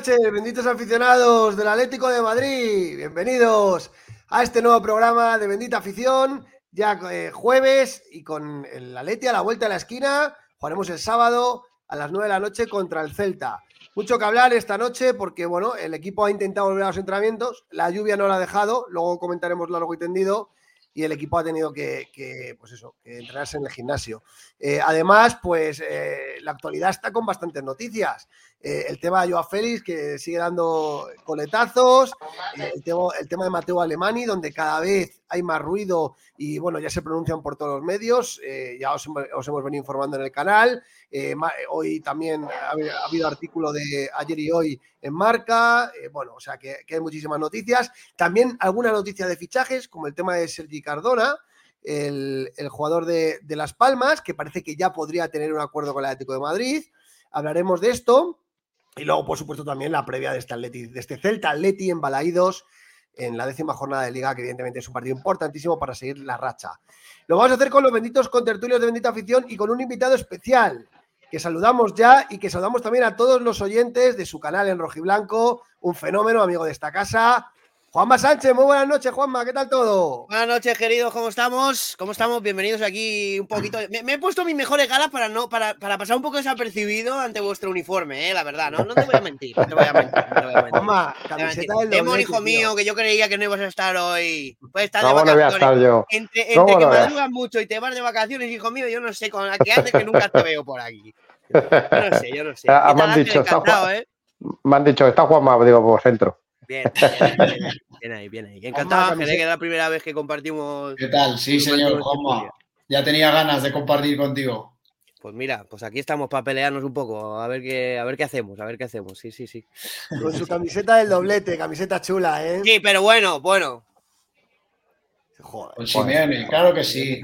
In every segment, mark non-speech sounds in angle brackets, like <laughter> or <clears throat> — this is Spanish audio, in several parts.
Noches, benditos aficionados del Atlético de Madrid. Bienvenidos a este nuevo programa de Bendita Afición. Ya eh, jueves y con el Atleti a la vuelta de la esquina. Jugaremos el sábado a las 9 de la noche contra el Celta. Mucho que hablar esta noche porque, bueno, el equipo ha intentado volver a los entrenamientos. La lluvia no la ha dejado. Luego comentaremos largo y tendido y el equipo ha tenido que, pues eso, que entrenarse en el gimnasio. Eh, además, pues eh, la actualidad está con bastantes noticias. Eh, el tema de Joao Félix, que sigue dando coletazos, el, tema, el tema de Mateo Alemani, donde cada vez hay más ruido y bueno, ya se pronuncian por todos los medios, ya os, hemos venido informando en el canal, hoy también ha, habido artículo de ayer y hoy en marca, bueno, o sea que, hay muchísimas noticias, también alguna noticia de fichajes, como el tema de Sergi Cardona, el, jugador de, de, Las Palmas, que parece que ya podría tener un acuerdo con el Atlético de Madrid. Hablaremos de esto. Y luego, por supuesto, también la previa de este, Atleti, de este Celta Atleti en Balaídos en la décima jornada de liga, que evidentemente es un partido importantísimo para seguir la racha. Lo vamos a hacer con los benditos contertulios de bendita afición y con un invitado especial que saludamos ya y que saludamos también a todos los oyentes de su canal en Rojiblanco, un fenómeno, amigo de esta casa, Juanma Sánchez, muy buenas noches, Juanma, ¿qué tal todo? Buenas noches, queridos, ¿cómo estamos? ¿Cómo estamos? Bienvenidos aquí un poquito. Me, he puesto mis mejores galas para no, para, para, pasar un poco desapercibido ante vuestro uniforme, ¿eh? la verdad, ¿no? No te voy a mentir, no te voy a mentir. Juanma, camiseta del Demon, hijo mío, que yo creía que no ibas a estar hoy. Pues estar de vacaciones. voy a estar yo? Entre, entre que madrugas mucho y te vas de vacaciones, hijo mío, yo no sé con qué hace que nunca te veo por aquí. Yo no sé, yo no sé. <laughs> Ah, me han dicho, está ¿eh? Me han dicho, está Juanma, digo, por centro. Bien, <laughs> bien, ahí, bien ahí. Encantado, Ángel, que es la primera vez que compartimos. ¿Qué tal? Sí, señor Juanma. Ya tenía ganas de compartir contigo. Pues mira, pues aquí estamos para pelearnos un poco, a ver qué, a ver qué hacemos, a ver qué hacemos. Sí, sí, sí. Con su camiseta del doblete, camiseta chula, ¿eh? Sí, pero bueno, bueno. Joder, con Simeone, claro que sí.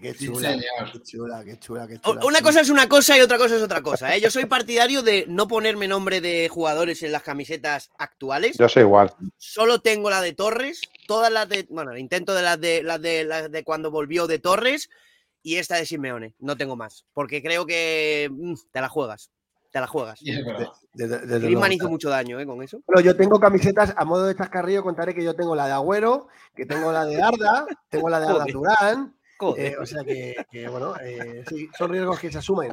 qué, chula, qué chula, qué chula, qué chula, Una cosa es una cosa y otra cosa es otra cosa. ¿eh? Yo soy partidario de no ponerme nombre de jugadores en las camisetas actuales. Yo soy igual. Solo tengo la de Torres, todas las de. Bueno, intento de las de las de las de cuando volvió de Torres y esta de Simeone. No tengo más. Porque creo que mm, te la juegas te la juegas. Griezmann hizo mucho daño ¿eh? con eso. Pero yo tengo camisetas a modo de chascarrillo, contaré que yo tengo la de Agüero, que tengo la de Arda, <laughs> tengo la de Arda Turán. Eh, o sea que, bueno, eh, sí, son riesgos que se asumen.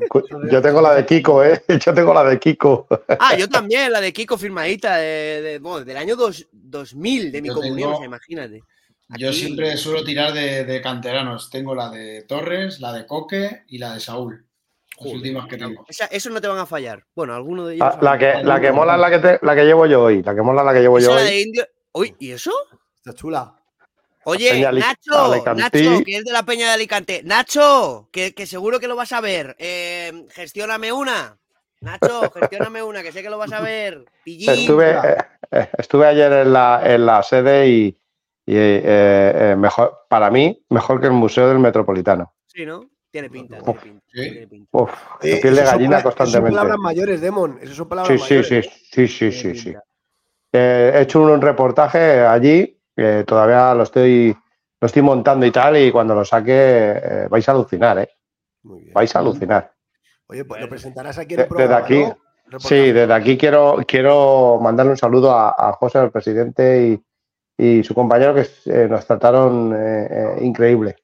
Yo tengo la de Kiko, ¿eh? <laughs> Yo tengo la de Kiko. Ah, yo también, la de Kiko firmadita de, del año 2000, de mi comunión, imagínate. Yo siempre suelo tirar de, de, canteranos. Tengo la de Torres, la de Coque y la de Saúl últimas que tengo. eso no te van a fallar. Bueno, alguno de ellos. Ah, la, que, la que mola es la que, la que llevo yo hoy. La que mola es la que llevo yo hoy. De indio... Uy, ¿y eso? Está chula. Oye, Nacho, Nacho, que es de la Peña de Alicante. Nacho, que, que seguro que lo vas a ver. Eh, gestióname una. Nacho, <laughs> gestióname una, que sé que lo vas a ver. Estuve, eh, eh, estuve ayer en la, en la sede y, y eh, mejor, para mí, mejor que el Museo del Metropolitano. Sí, ¿no? Tiene pinta, tiene pinta. Tiene pinta. Uf, eh, piel de gallina constantemente. son palabras mayores, Demon. Esas son palabras sí, mayores. Sí, sí, sí, sí, sí. Eh, he hecho un reportaje allí, todavía lo estoy, lo estoy montando y tal, y cuando lo saque eh, vais a alucinar, ¿eh? Muy bien. Vais a alucinar. Oye, pues lo presentarás aquí en el programa, Desde aquí, sí, desde aquí quiero, quiero mandarle un saludo a, a José, el presidente, y, y su compañero que nos trataron increíble.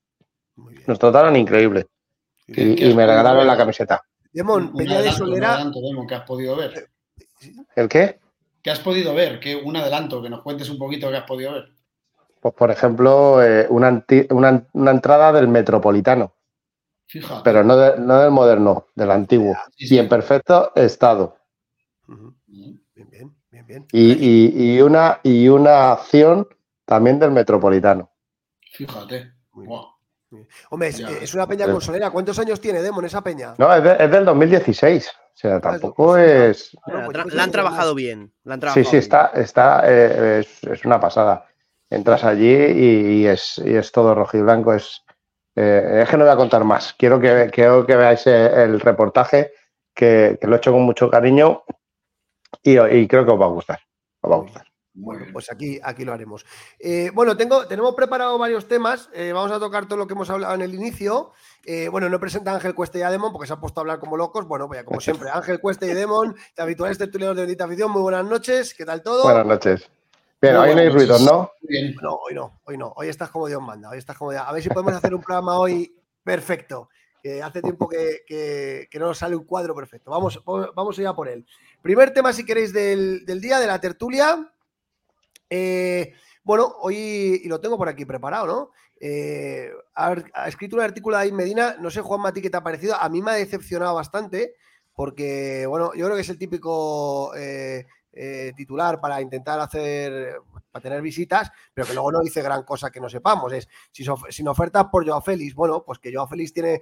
Nos trataron increíble y, me regalaron la camiseta. Demon, Peña de Solera. Demon, que has podido ver. ¿El qué? ¿Qué has podido ver? Que un adelanto, que nos cuentes un poquito qué has podido ver. Pues, por ejemplo, eh, una, una, entrada del Metropolitano. Fíjate. Pero no, no, del moderno, del antiguo. y en perfecto estado. Bien, bien, bien, bien. Y, y, y, una, y una acción también del Metropolitano. Fíjate. Muy Hombre, es, una peña consolera. ¿Cuántos años tiene Demon esa peña? No, es, del 2016. O sea, tampoco es. Pues la han trabajado bien. sí, sí, está, está eh, es, una pasada. Entras allí y, es, y es todo rojo y blanco. Es, eh, es que no voy a contar más. Quiero que, quiero que veáis eh, el reportaje, que, lo he hecho con mucho cariño y, creo que os va a gustar. Os va a gustar. Bueno, pues aquí, aquí lo haremos. Eh, bueno, tengo, tenemos preparado varios temas. Eh, vamos a tocar todo lo que hemos hablado en el inicio. Eh, bueno, no presenta Ángel Cuesta y a Demon porque se han puesto a hablar como locos. Bueno, pues como siempre, <laughs> Ángel Cuesta y Demon, de habituales tertulianos de Bendita Afición. Muy buenas noches. ¿Qué tal todo? Buenas noches. Bien, hoy no hay ruidos, ¿no? No, hoy no, hoy no. Hoy estás como Dios manda. Hoy estás como A ver si podemos hacer un programa hoy perfecto. Que hace tiempo que, no nos sale un cuadro perfecto. Vamos, vamos a ir a por él. Primer tema, si queréis, del, del día, de la tertulia. Eh, bueno, hoy, y lo tengo por aquí preparado, ¿no? Eh, ha, escrito un artículo ahí Medina, no sé, Juan Mati, qué te ha parecido. A mí me ha decepcionado bastante, porque, bueno, yo creo que es el típico eh, titular para intentar hacer, para tener visitas, pero que luego no dice gran cosa que no sepamos. Es si sin ofertas por Joao Félix, bueno, pues que Joao Félix tiene,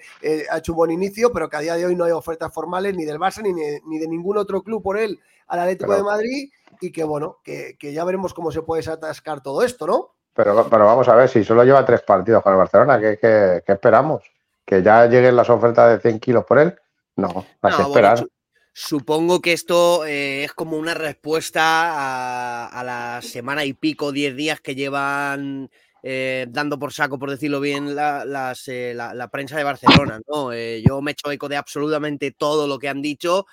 ha hecho un buen inicio, pero que a día de hoy no hay ofertas formales ni del Barça ni, ni de ningún otro club por él al Atlético de Madrid y que bueno, que, ya veremos cómo se puede atascar todo esto, ¿no? Pero, pero vamos a ver, si solo lleva tres partidos con el Barcelona, ¿qué, esperamos? ¿Que ya lleguen las ofertas de 100 kilos por él? No, hay que esperar. Supongo que esto eh, es como una respuesta a, la semana y pico, 10 días que llevan eh, dando por saco, por decirlo bien, la, eh, la, prensa de Barcelona. ¿no? yo me echo eco de absolutamente todo lo que han dicho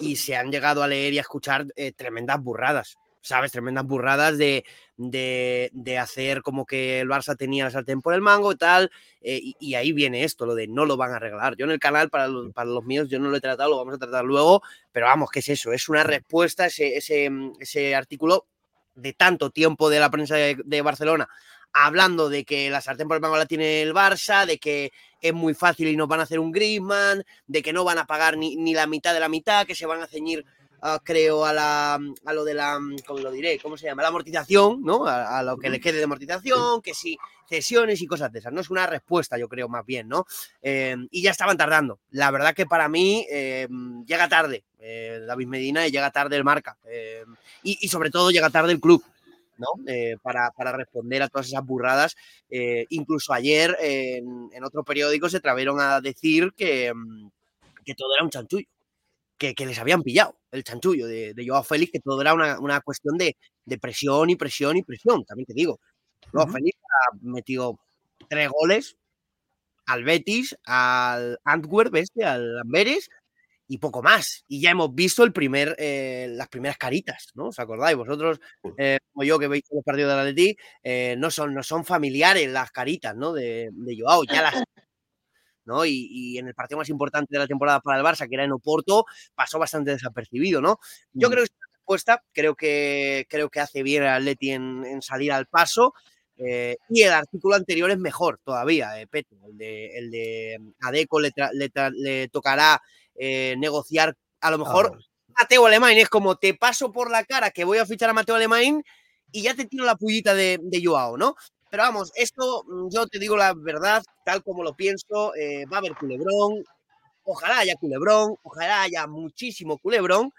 y se han llegado a leer y a escuchar tremendas burradas, ¿sabes? Tremendas burradas de, de, hacer como que el Barça tenía la sartén por el mango y tal, eh, y, ahí viene esto, lo de no lo van a arreglar. Yo en el canal, para los, para los míos, yo no lo he tratado, lo vamos a tratar luego, pero vamos, ¿qué es eso? Es una respuesta, ese, ese, ese artículo de tanto tiempo de la prensa de Barcelona hablando de que la sartén por el mango la tiene el Barça, de que es muy fácil y nos van a hacer un Griezmann, de que no van a pagar ni, la mitad de la mitad, que se van a ceñir, ah, creo, a, la, a lo de la, ¿cómo lo diré? ¿Cómo se llama? La amortización, ¿no? A, lo que le quede de amortización, que si cesiones y cosas de esas, ¿no? Es una respuesta, yo creo, más bien, ¿no? Eh, y ya estaban tardando. La verdad que para mí eh, llega tarde eh, David Medina y llega tarde el marca. y sobre todo llega tarde el club. Eh, para, responder a todas esas burradas. Eh, incluso ayer en, otro periódico se atrevieron a decir que, que todo era un chanchullo, que, les habían pillado el chanchullo de, de Joao Félix, que todo era una, cuestión de, presión y presión y presión, también te digo. Joao Félix ha metido tres goles al Betis, al Antwerp, este, al Amberes, y poco más. Y ya hemos visto el primer, eh, las primeras caritas, ¿no? ¿Os acordáis? Vosotros, eh, como yo que veis los partidos de la Atleti, eh, no, son, no son familiares las caritas, ¿no? De, de Joao, ya las... ¿no? Y, en el partido más importante de la temporada para el Barça, que era en Oporto, pasó bastante desapercibido, ¿no? Yo creo que es una respuesta, creo que, creo que hace bien el Atleti en, salir al paso. y el artículo anterior es mejor todavía, eh, Petro. El de, el de Adeco le, le tocará eh, negociar. A lo mejor Mateo Alemán es como te paso por la cara que voy a fichar a Mateo Alemán y ya te tiro la pullita de, Joao, ¿no? Pero vamos, esto mm, yo te digo la verdad, tal como lo pienso, eh, va a haber culebrón, ojalá haya culebrón, ojalá haya muchísimo culebrón,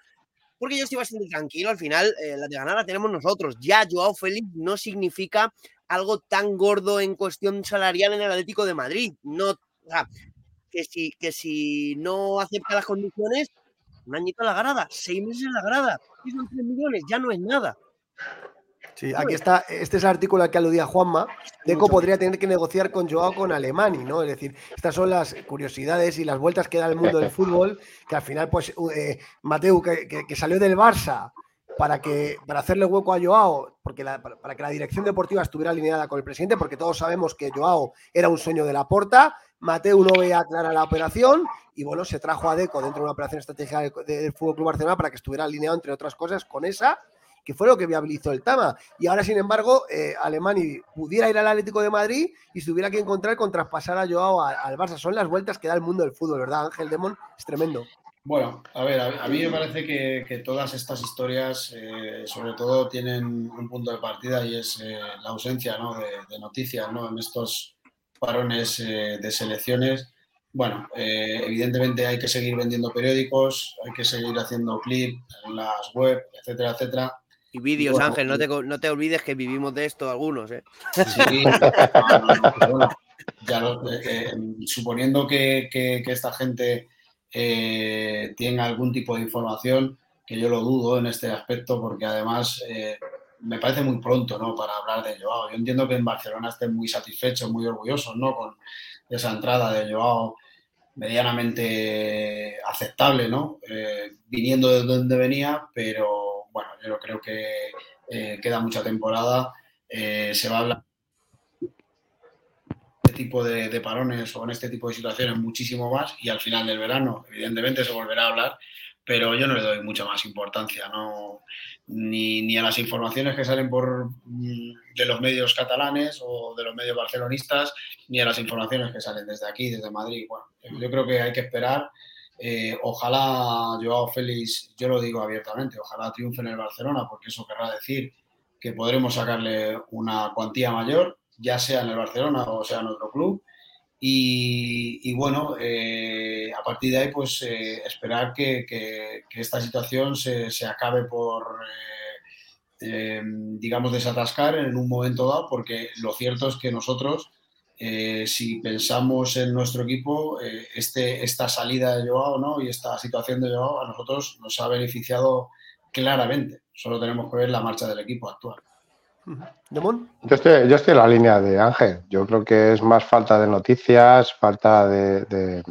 porque yo estoy bastante tranquilo, al final eh, la de ganar la tenemos nosotros. Ya Joao Félix no significa algo tan gordo en cuestión salarial en el Atlético de Madrid. No, o que si, que si no acepta las condiciones, un añito en la grada, seis meses en la grada, son tres millones, ya no es nada. Sí, aquí está, este es el artículo al que aludía Juanma. Deco podría tener que negociar con Joao con Alemani, ¿no? Es decir, estas son las curiosidades y las vueltas que da el mundo del <laughs> fútbol, que al final, pues, eh, Mateu, que, que, salió del Barça para, que, para hacerle hueco a Joao, porque para, que la dirección deportiva estuviera alineada con el presidente, porque todos sabemos que Joao era un sueño de la porta, Mateu no veía clara la operación y bueno, se trajo a Deco dentro de una operación estratégica del Fútbol Club Barcelona para que estuviera alineado, entre otras cosas, con esa, que fue lo que viabilizó el Tama. Y ahora, sin embargo, eh, Alemani pudiera ir al Atlético de Madrid y se hubiera que encontrar con traspasar a Joao al, Barça. Son las vueltas que da el mundo del fútbol, ¿verdad, Ángel Demon? Es tremendo. Bueno, a ver, a, mí me parece que, todas estas historias, eh, sobre todo, tienen un punto de partida y es eh, la ausencia de, de, noticias ¿no? en estos parones eh, de selecciones. Bueno, evidentemente hay que seguir vendiendo periódicos, hay que seguir haciendo clips en las web, etcétera, etcétera. Y vídeos, Ángel, no te, no te, olvides que vivimos de esto algunos, ¿eh? Sí, suponiendo que, esta gente tenga algún tipo de información, que yo lo dudo en este aspecto, porque además me parece muy pronto, ¿no? Para hablar de Joao. Yo entiendo que en Barcelona estén muy satisfechos, muy orgullosos, ¿no? Con esa entrada de Joao medianamente aceptable, ¿no? Eh, viniendo de donde venía, pero bueno, yo creo que eh, queda mucha temporada. Eh, se va a hablar este tipo de, de, parones o en este tipo de situaciones muchísimo más y al final del verano, evidentemente, se volverá a hablar pero yo no le doy mucha más importancia, no, ni, ni, a las informaciones que salen por, mm, de los medios catalanes o de los medios barcelonistas, ni a las informaciones que salen desde aquí, desde Madrid. Bueno, yo creo que hay que esperar. Eh, ojalá Joao Félix, yo lo digo abiertamente, ojalá triunfe en el Barcelona, porque eso querrá decir que podremos sacarle una cuantía mayor, ya sea en el Barcelona o sea en otro club. Y, bueno, eh, a partir de ahí, pues eh, esperar que, esta situación se, acabe por, eh, digamos, desatascar en un momento dado, porque lo cierto es que nosotros, si pensamos en nuestro equipo, este, esta salida de Joao ¿no? y esta situación de Joao a nosotros nos ha beneficiado claramente. Solo tenemos que ver la marcha del equipo actual. Yo estoy, yo estoy en la línea de Ángel. Yo creo que es más falta de noticias, falta de, de,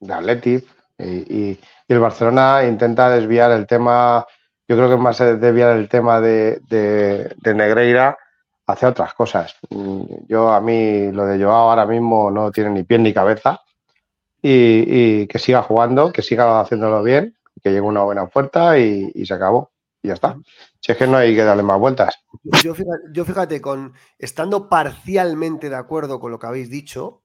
de Y, el Barcelona intenta desviar el tema, yo creo que más desviar el tema de, de, Negreira hacia otras cosas. Yo a mí lo de Joao ahora mismo no tiene ni pie ni cabeza. Y, que siga jugando, que siga haciéndolo bien, que llegue una buena oferta y se acabó y ya está. Si es que no hay que darle más vueltas. Yo fíjate, con estando parcialmente de acuerdo con lo que habéis dicho,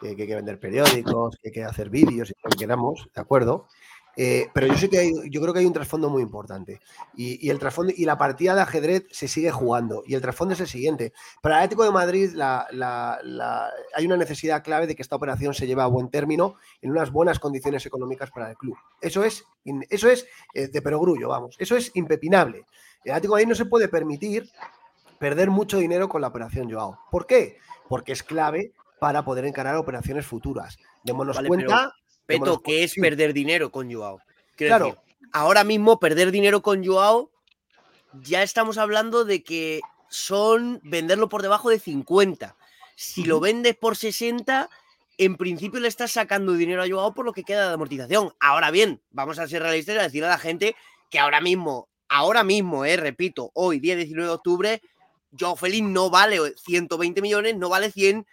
que, hay que vender periódicos, que hay que hacer vídeos y lo que queramos, de acuerdo. Eh, pero yo sé que hay, yo creo que hay un trasfondo muy importante. Y, el trasfondo, y la partida de ajedrez se sigue jugando. Y el trasfondo es el siguiente. Para el Atlético de Madrid hay una necesidad clave de que esta operación se lleve a buen término en unas buenas condiciones económicas para el club. Eso es, eso es eh, de perogrullo, vamos. Eso es impepinable. El Atlético de Madrid no se puede permitir perder mucho dinero con la operación Joao. ¿Por qué? Porque es clave para poder encarar operaciones futuras. Démonos cuenta. Peto, ¿qué es perder dinero con Joao? claro. ahora mismo perder dinero con Joao, ya estamos hablando de que son venderlo por debajo de 50. Si lo vendes por 60, en principio le estás sacando dinero a Joao por lo que queda de amortización. Ahora bien, vamos a ser realistas y a decirle a la gente que ahora mismo, ahora mismo, eh, repito, hoy, día 19 de octubre, Joao Félix no vale 120 millones, no vale 100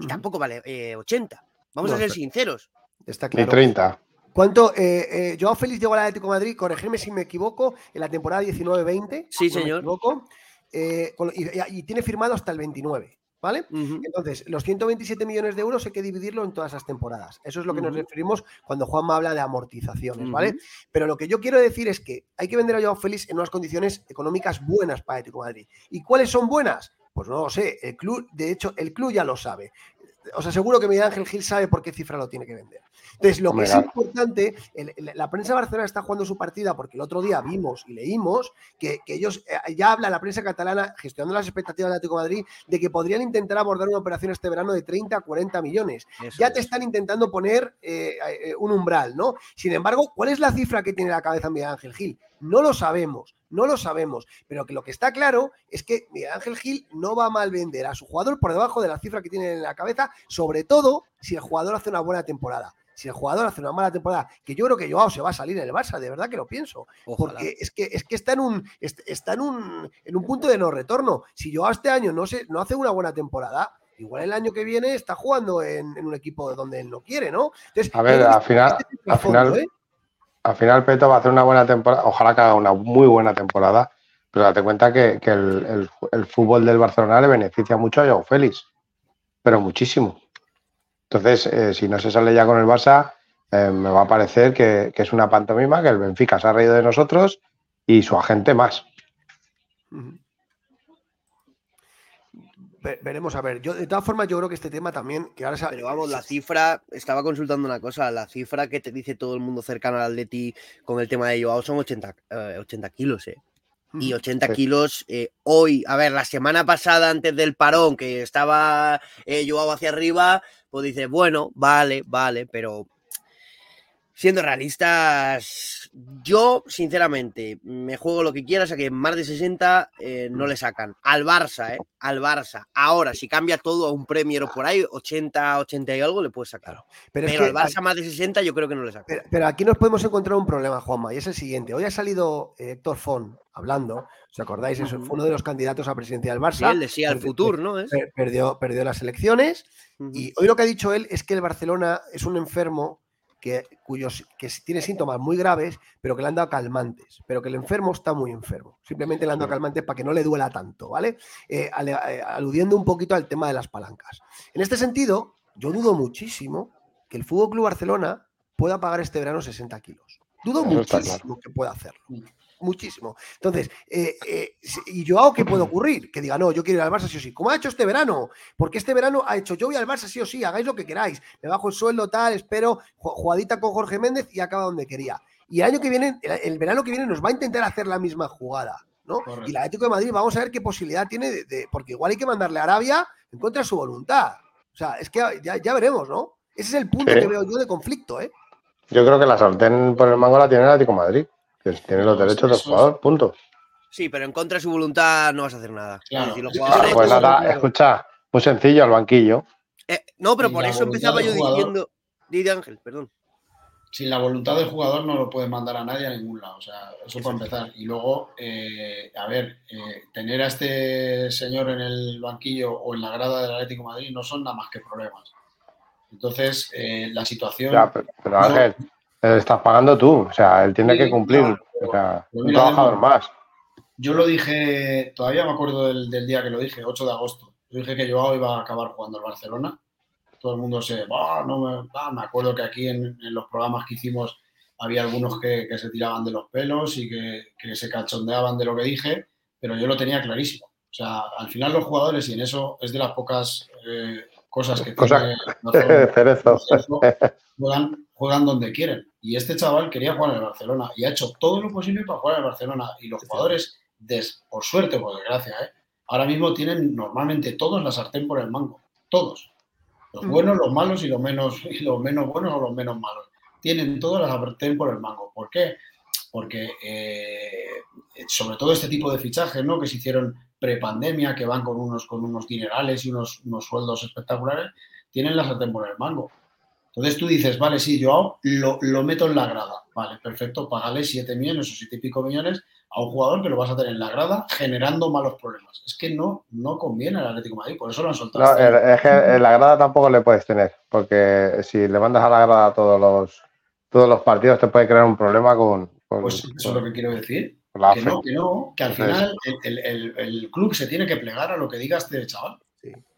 y tampoco vale 80. Eh, vamos a ser sinceros. Está claro. 30. ¿Cuánto? Eh, eh, Joao Félix llegó al Atlético de Madrid, corregirme si me equivoco, en la temporada 19-20. Sí, señor. Eh, y, tiene firmado hasta el 29. ¿Vale? Entonces, los 127 millones de euros hay que dividirlo en todas las temporadas. Eso es lo que nos referimos cuando Juanma habla de amortizaciones, ¿vale? Pero lo que yo quiero decir es que hay que vender a Joao Félix en unas condiciones económicas buenas para Atlético de Madrid. ¿Y cuáles son buenas? Pues no lo sé. El club, de hecho, el club ya lo sabe os aseguro que Miguel Ángel Gil sabe por qué cifra lo tiene que vender. Entonces, lo que es importante, la prensa de Barcelona está jugando su partida porque el otro día vimos y leímos que, ellos, eh, ya habla la prensa catalana, gestionando las expectativas de Atlético de Madrid, de que podrían intentar abordar una operación este verano de 30 a 40 millones. ya te están intentando poner eh, eh, un umbral, ¿no? Sin embargo, ¿cuál es la cifra que tiene la cabeza Miguel Ángel Gil? No lo sabemos, no lo sabemos, pero que lo que está claro es que Miguel Ángel Gil no va a mal vender a su jugador por debajo de la cifra que tiene en la cabeza, sobre todo si el jugador hace una buena temporada. Si el jugador hace una mala temporada, que yo creo que Joao se va a salir en el Barça, de verdad que lo pienso. Porque es que, es que está, en un, está en, un, en un punto de no retorno. Si Joao este año no, se, no hace una buena temporada, igual el año que viene está jugando en, un equipo donde él no quiere, ¿no? a ver, al final, al final, ¿eh? Al final Peto va a hacer una buena temporada, ojalá que haga una muy buena temporada, pero date cuenta que, el, fútbol del Barcelona le beneficia mucho a Joao Félix, pero muchísimo. Entonces, eh, si no se sale ya con el Barça, eh, me va a parecer que, es una pantomima, que el Benfica se ha reído de nosotros y su agente más veremos a ver. Yo, de todas formas, yo creo que este tema también. Que ahora Pero vamos, la cifra. Estaba consultando una cosa. La cifra que te dice todo el mundo cercano al Atleti con el tema de Joao son 80, 80 eh, kilos, ¿eh? Y 80 kilos eh, hoy, a ver, la semana pasada antes del parón que estaba eh, Joao hacia arriba, pues dice, bueno, vale, vale, pero siendo realistas, yo sinceramente me juego lo que quieras a que más de 60 eh, no le sacan. Al Barça, ¿eh? Al Barça. Ahora, si cambia todo a un Premier o por ahí, 80, 80 y algo le puedes sacar. Pero, al Barça más de 60 yo creo que no le sacan. Pero, aquí nos podemos encontrar un problema, Juanma, y es el siguiente. Hoy ha salido eh, Héctor Font hablando, ¿os acordáis? Es uno de los candidatos a presidencia del Barça. Sí, él decía el futuro, ¿no? Perdió, perdió las elecciones y hoy lo que ha dicho él es que el Barcelona es un enfermo que, cuyos, que tiene síntomas muy graves, pero que le han dado calmantes, pero que el enfermo está muy enfermo. Simplemente le han dado calmantes para que no le duela tanto, ¿vale? Eh, eh, aludiendo un poquito al tema de las palancas. En este sentido, yo dudo muchísimo que el Fútbol Club Barcelona pueda pagar este verano 60 kilos. Dudo muchísimo que pueda hacerlo. Muchísimo. Entonces, eh, eh, ¿y yo hago qué puede ocurrir? Que diga, no, yo quiero ir al Barça sí o sí. ¿Cómo ha hecho este verano? Porque este verano ha hecho, yo voy al Barça sí o sí, hagáis lo que queráis. Me bajo el sueldo, tal, espero, jugadita con Jorge Méndez y acaba donde quería. Y el año que viene, el verano que viene, nos va a intentar hacer la misma jugada. ¿no? Y la Atlético de Madrid, vamos a ver qué posibilidad tiene de, Porque igual hay que mandarle a Arabia en contra de su voluntad. O sea, es que ya, veremos, ¿no? Ese es el punto que veo yo de conflicto, ¿eh? Yo creo que la sartén por el mango la tiene el Atlético de Madrid tiene los derechos del jugador, punto. Sí, pero en contra de su voluntad no vas a hacer nada. pues nada, escucha, muy sencillo al banquillo. Eh, no, pero por eso empezaba yo diciendo. Didi Ángel, perdón. Sin la voluntad del jugador no lo puede mandar a nadie a ningún lado. O sea, eso para empezar. Y luego, eh, a ver, eh, tener a este señor en el banquillo o en la grada del Atlético de Madrid no son nada más que problemas. Entonces, la situación. pero, Ángel, estás pagando tú, o sea, él tiene que cumplir, o sea, un trabajador más. Yo lo dije, todavía me acuerdo del, día que lo dije, 8 de agosto. Yo dije que Joao iba a acabar jugando el Barcelona. Todo el mundo se, no me, me acuerdo que aquí en, los programas que hicimos había algunos que, se tiraban de los pelos y que, se cachondeaban de lo que dije, pero yo lo tenía clarísimo. O sea, al final los jugadores, y en eso es de las pocas eh, cosas que tiene <laughs> juegan, juegan donde quieren. Y este chaval quería jugar en el Barcelona y ha hecho todo lo posible para jugar en el Barcelona. Y los jugadores, por suerte o por desgracia, ¿eh? ahora mismo tienen normalmente todos la sartén por el mango. Todos. Los buenos, los malos y los menos, <laughs> y los menos buenos o los menos malos. Tienen todos la sartén por el mango. ¿Por qué? Porque eh, sobre todo este tipo de fichajes ¿no? que se hicieron prepandemia, que van con unos, con unos dinerales y unos, unos sueldos espectaculares, tienen la sartén por el mango. Entonces tú dices, vale, sí, yo lo, lo meto en la grada. Vale, perfecto, págale 7 millones o 7 y pico millones a un jugador que lo vas a tener en la grada generando malos problemas. Es que no, no conviene al Atlético de Madrid, por eso lo han soltado. No, es que en la grada tampoco le puedes tener, porque si le mandas a la grada todos los, todos los partidos te puede crear un problema con... pues eso es lo que quiero decir. Que no, que no, que al final el, el, el, club se tiene que plegar a lo que diga este chaval.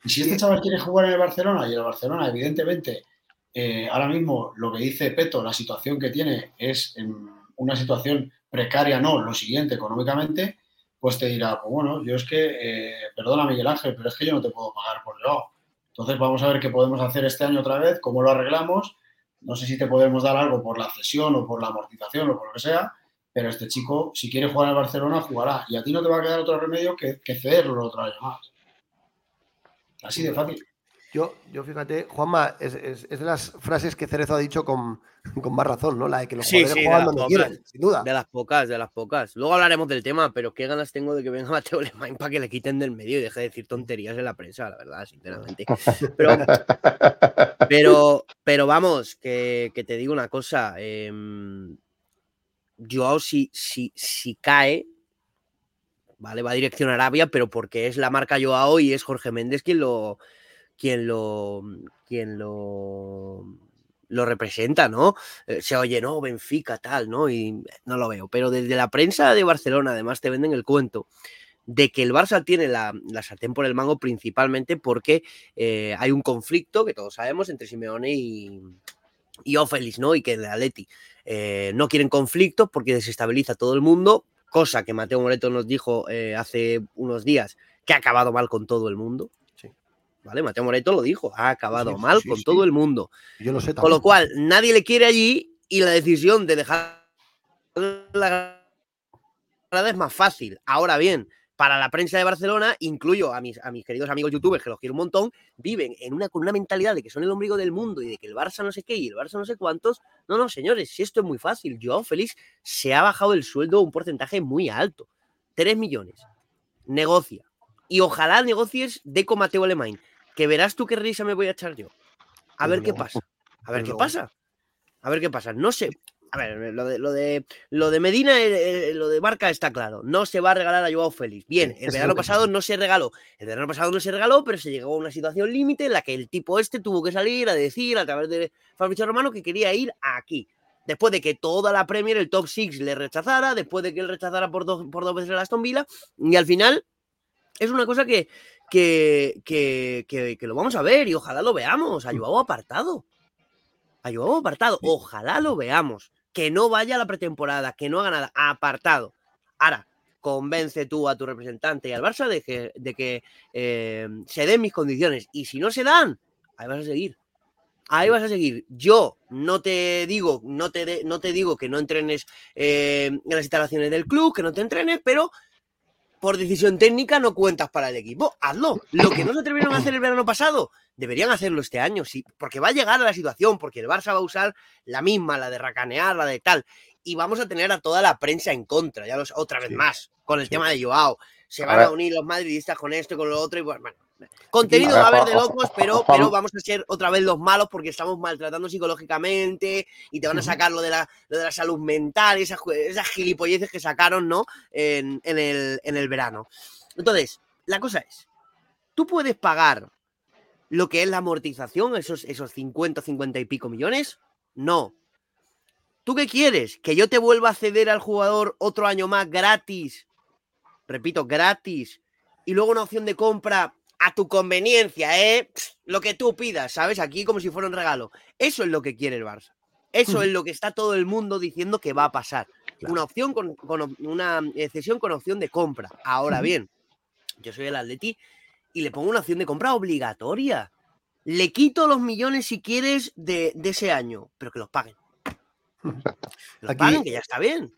Y si este chaval quiere jugar en el Barcelona y el Barcelona evidentemente eh, ahora mismo lo que dice Peto, la situación que tiene es en una situación precaria, no, lo siguiente económicamente, pues te dirá, pues bueno, yo es que, eh, perdona Miguel Ángel, pero es que yo no te puedo pagar por yo. Entonces vamos a ver qué podemos hacer este año otra vez, cómo lo arreglamos. No sé si te podemos dar algo por la cesión o por la amortización o por lo que sea, pero este chico, si quiere jugar en Barcelona, jugará. Y a ti no te va a quedar otro remedio que, que cederlo otra vez más. Así de fácil. Yo, yo fíjate, Juanma, es, es, de las frases que Cerezo ha dicho con, con, más razón, ¿no? La de que los jugadores juegan donde quieren, sin duda. De las pocas, de las pocas. Luego hablaremos del tema, pero qué ganas tengo de que venga <laughs> Mateo Lemain para que le quiten del medio y deje de decir tonterías en la prensa, la verdad, sinceramente. Pero, pero, pero vamos, que, que, te digo una cosa. Eh, Joao, si, si, si cae, ¿vale? Va a dirección a Arabia, pero porque es la marca Joao y es Jorge Méndez quien lo quien lo, quien lo, lo representa, ¿no? Eh, se oye, no, Benfica, tal, ¿no? Y no lo veo. Pero desde la prensa de Barcelona, además, te venden el cuento de que el Barça tiene la, la sartén por el mango principalmente porque eh, hay un conflicto, que todos sabemos, entre Simeone y, y Ofelis, ¿no? Y que el Atleti eh, no quieren conflicto porque desestabiliza a todo el mundo, cosa que Mateo Moreto nos dijo hace unos días que ha acabado mal con todo el mundo. ¿Vale? Mateo Moreto lo dijo, ha acabado mal con todo el mundo. Yo lo sé Con lo cual, nadie le quiere allí y la decisión de dejar la grada es más fácil. Ahora bien, para la prensa de Barcelona, incluyo a mis, a mis queridos amigos youtubers, que los quiero un montón, viven en una, con una mentalidad de que son el ombligo del mundo y de que el Barça no sé qué y el Barça no sé cuántos. No, no, señores, si esto es muy fácil. Joao Félix se ha bajado el sueldo un porcentaje muy alto. 3 millones. Negocia. Y ojalá negocies de con Mateo Alemán. Que verás tú qué risa me voy a echar yo. A ver qué pasa. A ver qué pasa. A ver qué pasa. No sé. A ver, lo de, lo de, lo de Medina, eh, eh, lo de Barca está claro. No se va a regalar a Joao Félix. Bien, el verano pasado no se regaló. El verano pasado no se regaló, pero se llegó a una situación límite en la que el tipo este tuvo que salir a decir a través de Fabricio Romano que quería ir aquí. Después de que toda la Premier, el top 6 le rechazara, después de que él rechazara por dos, por dos veces el Aston Villa, y al final es una cosa que, que, que, que, lo vamos a ver y ojalá lo veamos. A Joao apartado. A Joao apartado. Ojalá lo veamos que no vaya a la pretemporada, que no haga nada, apartado. Ahora, convence tú a tu representante y al Barça de que, de que eh, se den mis condiciones. Y si no se dan, ahí vas a seguir. Ahí vas a seguir. Yo no te digo, no te, no te digo que no entrenes eh, en las instalaciones del club, que no te entrenes, pero por decisión técnica no cuentas para el equipo. Hazlo. Lo que no se atrevieron a hacer el verano pasado, deberían hacerlo este año, sí, porque va a llegar a la situación, porque el Barça va a usar la misma, la de racanear, la de tal, y vamos a tener a toda la prensa en contra, ya los, otra vez más, con el tema de Joao. Se van a, unir los madridistas con esto y con lo otro, y bueno, Contenido va a haber de locos, pero, pero vamos a ser otra vez los malos porque estamos maltratando psicológicamente y te van a sacar lo de la, de la salud mental y esas, esas gilipolleces que sacaron, ¿no? En, el, en el verano. Entonces, la cosa es, tú puedes pagar lo que es la amortización, esos, esos 50, 50 y pico millones. No. ¿Tú qué quieres? ¿Que yo te vuelva a ceder al jugador otro año más gratis? Repito, gratis. Y luego una opción de compra a tu conveniencia, ¿eh? Lo que tú pidas, ¿sabes? Aquí como si fuera un regalo. Eso es lo que quiere el Barça. Eso es lo que está todo el mundo diciendo que va a pasar. Una opción con, una cesión con opción de compra. Ahora bien, yo soy el Atleti y le pongo una opción de compra obligatoria. Le quito los millones si quieres de, ese año, pero que los paguen. los paguen, que ya está bien.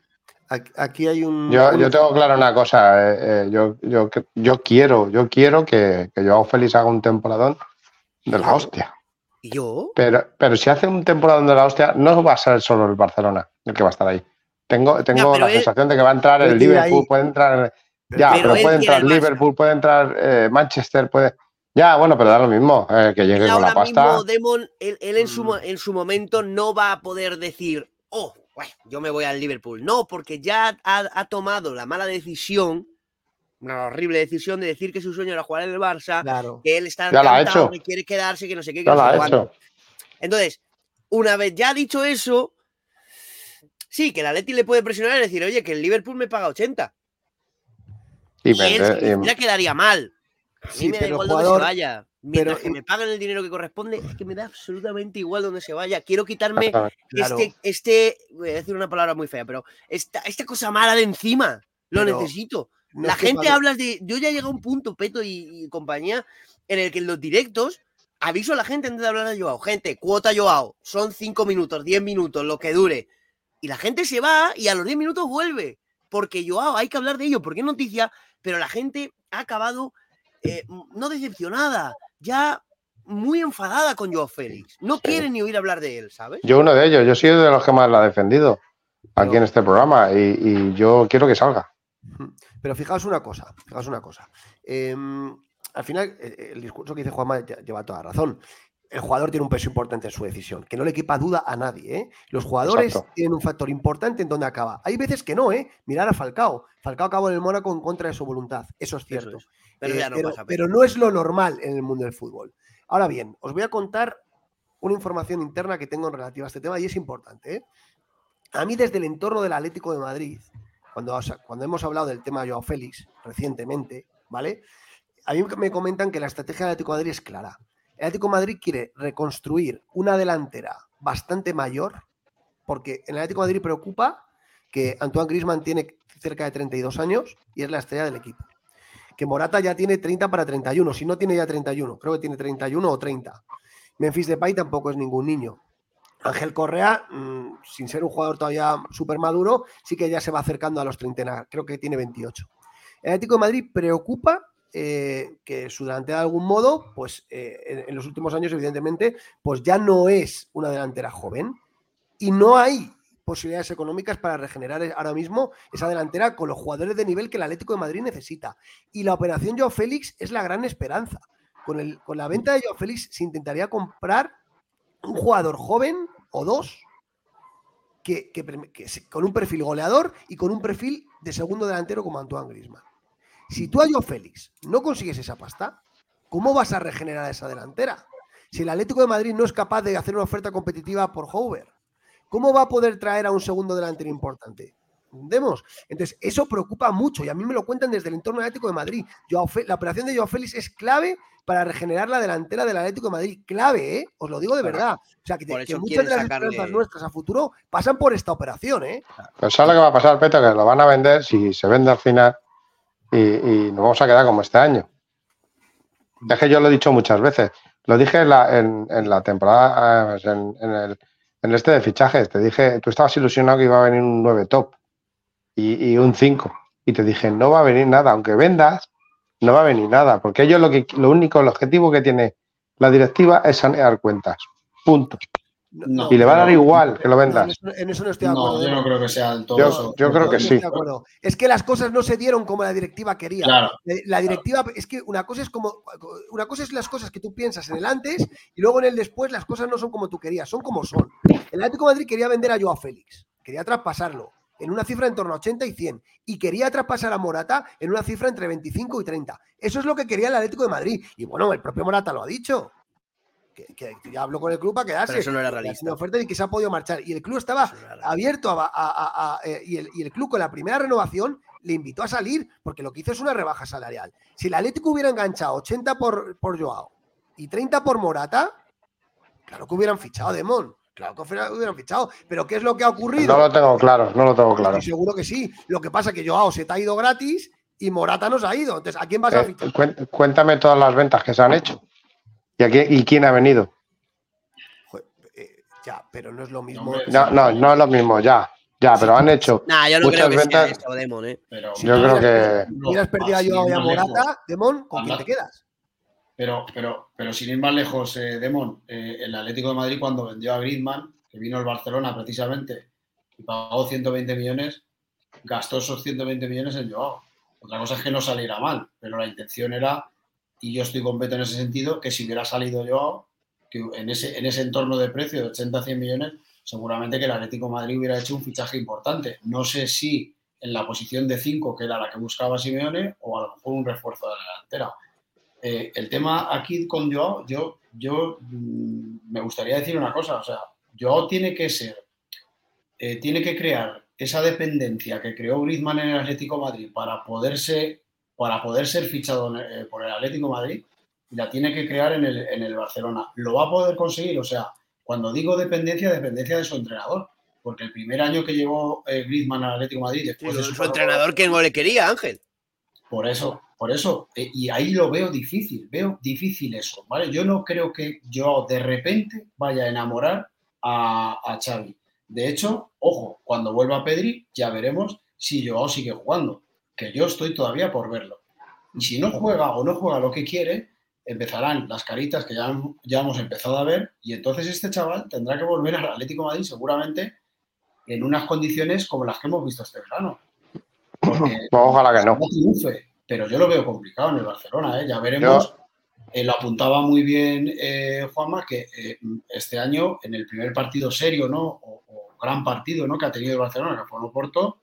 Aquí hay un. Yo, tengo claro una cosa. Eh, eh, yo, yo, yo, quiero, yo quiero que, que Joao Félix haga un temporadón de la hostia. ¿Y yo? Pero, pero si hace un temporadón de la hostia, no va a ser solo el Barcelona el que va a estar ahí. Tengo, tengo la sensación de que va a entrar el Liverpool, puede entrar. Ya, pero, puede entrar Liverpool, puede entrar eh, Manchester, puede. Ya, bueno, pero da lo mismo, que llegue con la pasta. Mismo, Demon, él, en, su, mm. en su momento no va a poder decir, oh, yo me voy al Liverpool. No, porque ya ha, tomado la mala decisión, una horrible decisión de decir que su sueño era jugar en el Barça, que él está encantado, que quiere quedarse, que no sé qué, que no sé Entonces, una vez ya dicho eso, sí, que la Leti le puede presionar y decir, oye, que el Liverpool me paga 80. Y, él ya quedaría mal. A mí me da igual donde se vaya. Mientras que me paguen el dinero que corresponde, es que me da absolutamente igual donde se vaya. Quiero quitarme este, este, voy a decir una palabra muy fea, pero esta, esta cosa mala de encima. Lo necesito. la gente habla de. Yo ya llegué a un punto, Peto y, compañía, en el que en los directos aviso a la gente antes de hablar de Joao. Gente, cuota Joao. Son 5 minutos, 10 minutos, lo que dure. Y la gente se va y a los 10 minutos vuelve. Porque Joao, hay que hablar de ello, porque es noticia, pero la gente ha acabado eh, no decepcionada, ya muy enfadada con Joao Félix. No quiere ni oír hablar de él, ¿sabes? Yo uno de ellos, yo soy de los que más la ha defendido aquí en este programa y, yo quiero que salga. <laughs> Pero fijaos una cosa, fijaos una cosa. Em, al final, el discurso que dice Juanma lleva toda razón. El jugador tiene un peso importante en su decisión, que no le quepa duda a nadie. ¿eh? Los jugadores tienen un factor importante en donde acaba. Hay veces que no, ¿eh? Mirar a Falcao. Falcao acabó en el Mónaco en contra de su voluntad. Eso es cierto. Eh, pero, no es lo normal en el mundo del fútbol. Ahora bien, os voy a contar una información interna que tengo en relativa a este tema y es importante. ¿eh? A mí desde el entorno del Atlético de Madrid, cuando, cuando hemos hablado del tema de Joao Félix recientemente, ¿vale? A mí me comentan que la estrategia del Atlético de Madrid es clara. El Atlético de Madrid quiere reconstruir una delantera bastante mayor, porque en el Atlético de Madrid preocupa que Antoine Griezmann tiene cerca de 32 años y es la estrella del equipo que Morata ya tiene 30 para 31, si no tiene ya 31, creo que tiene 31 o 30. Memphis Depay tampoco es ningún niño. Ángel Correa, mm, sin ser un jugador todavía súper maduro, sí que ya se va acercando a los 30, creo que tiene 28. El Atlético de Madrid preocupa eh, que su delantera de algún modo, pues eh, en, los últimos años, evidentemente, pues ya no es una delantera joven y no hay posibilidades económicas para regenerar ahora mismo esa delantera con los jugadores de nivel que el Atlético de Madrid necesita. Y la operación Joao Félix es la gran esperanza. Con, el, con la venta de Joao Félix se intentaría comprar un jugador joven o dos que, con un perfil goleador y con un perfil de segundo delantero como Antoine Grisman. Si tú a Joao Félix no consigues esa pasta, ¿cómo vas a regenerar esa delantera? Si el Atlético de Madrid no es capaz de hacer una oferta competitiva por Hoover, ¿cómo va a poder traer a un segundo delantero importante? ¿Entendemos? Entonces, eso preocupa mucho y a mí me lo cuentan desde el entorno Atlético de Madrid. la operación de Joao Félix es clave para regenerar la delantera del Atlético de Madrid. Clave, ¿eh? Os lo digo de verdad. O sea, que, muchas de las esperanzas nuestras a futuro pasan por esta operación, ¿eh? Pero ¿sabes lo que va a pasar, Peto? Que lo van a vender si se vende al final y, nos vamos a quedar como este año. Es que yo lo he dicho muchas veces. Lo dije en la, temporada, en, el, en, este de fichajes. Te dije, tú estabas ilusionado que iba a venir un 9 top y, un 5. Y te dije, no va a venir nada. Aunque vendas, no va a venir nada. Porque ellos lo, que, lo único, el objetivo que tiene la directiva es sanear cuentas. Punto y le va a dar igual que lo vendas. en, eso, no estoy de acuerdo. yo no creo que sea todo yo, eso. Yo creo que sí. Es que las cosas no se dieron como la directiva quería. la directiva es que una cosa es como una cosa es las cosas que tú piensas en el antes y luego en el después las cosas no son como tú querías, son como son. El Atlético de Madrid quería vender a Joao Félix, quería traspasarlo en una cifra en torno a 80 y 100 y quería traspasar a Morata en una cifra entre 25 y 30. Eso es lo que quería el Atlético de Madrid y bueno, el propio Morata lo ha dicho que, ya habló con el club para quedarse. eso no era realista. oferta y que se ha podido marchar. Y el club estaba abierto a, eh, y, el, club con la primera renovación le invitó a salir porque lo que hizo es una rebaja salarial. Si el Atlético hubiera enganchado 80 por, por Joao y 30 por Morata, claro que hubieran fichado a Demón. Claro que hubieran fichado. Pero ¿qué es lo que ha ocurrido? No lo tengo claro, no lo tengo claro. seguro que sí. Lo que pasa es que Joao se te ha ido gratis y Morata nos ha ido. Entonces, ¿a quién vas a eh, fichar? Cuéntame todas las ventas que se han hecho. ¿Y, quién ha venido? Eh, ya, pero no es lo mismo. No, no, no es lo mismo, ya. Ya, pero han hecho nah, yo no muchas creo que ventas. Sea eso, Demon, ¿eh? Pero, yo creo que. Si hubieras perdido a Joao y a Morata, Demon, ¿con quién te quedas? Pero, pero, pero sin ir más lejos, eh, Demon, eh, el Atlético de Madrid cuando vendió a Griezmann, que vino al Barcelona precisamente, y pagó 120 millones, gastó esos 120 millones en Joao. Otra cosa es que no saliera mal, pero la intención era y yo estoy completo en ese sentido, que si hubiera salido yo que en, ese, en ese entorno de precio de 80 a 100 millones, seguramente que el Atlético Madrid hubiera hecho un fichaje importante. No sé si en la posición de 5, que era la que buscaba Simeone, o a lo mejor un refuerzo de la delantera. Eh, el tema aquí con Joao, yo, yo mm, me gustaría decir una cosa, o sea, Joao tiene que ser, eh, tiene que crear esa dependencia que creó Griezmann en el Atlético Madrid para poderse para poder ser fichado eh, por el Atlético Madrid y la tiene que crear en el, Barcelona. ¿Lo va a poder conseguir? O sea, cuando digo dependencia, dependencia de su entrenador. Porque el primer año que llegó eh, Griezmann al Atlético Madrid, después de su, entrenador que no le quería, Ángel. Por eso, por eso. Eh, y ahí lo veo difícil, veo difícil eso, ¿vale? Yo no creo que yo de repente vaya a enamorar a, a Xavi. De hecho, ojo, cuando vuelva a Pedri, ya veremos si Joao sigue jugando que yo estoy todavía por verlo. Y si no juega o no juega lo que quiere, empezarán las caritas que ya, ya hemos empezado a ver y entonces este chaval tendrá que volver al Atlético Madrid seguramente en unas condiciones como las que hemos visto este verano. <laughs> Ojalá que no. pero yo lo veo complicado en el Barcelona, ¿eh? ya veremos. Eh, lo apuntaba muy bien eh, Juanma, que eh, este año en el primer partido serio, ¿no? O, o, gran partido, ¿no? Que ha tenido el Barcelona, que fue en Oporto,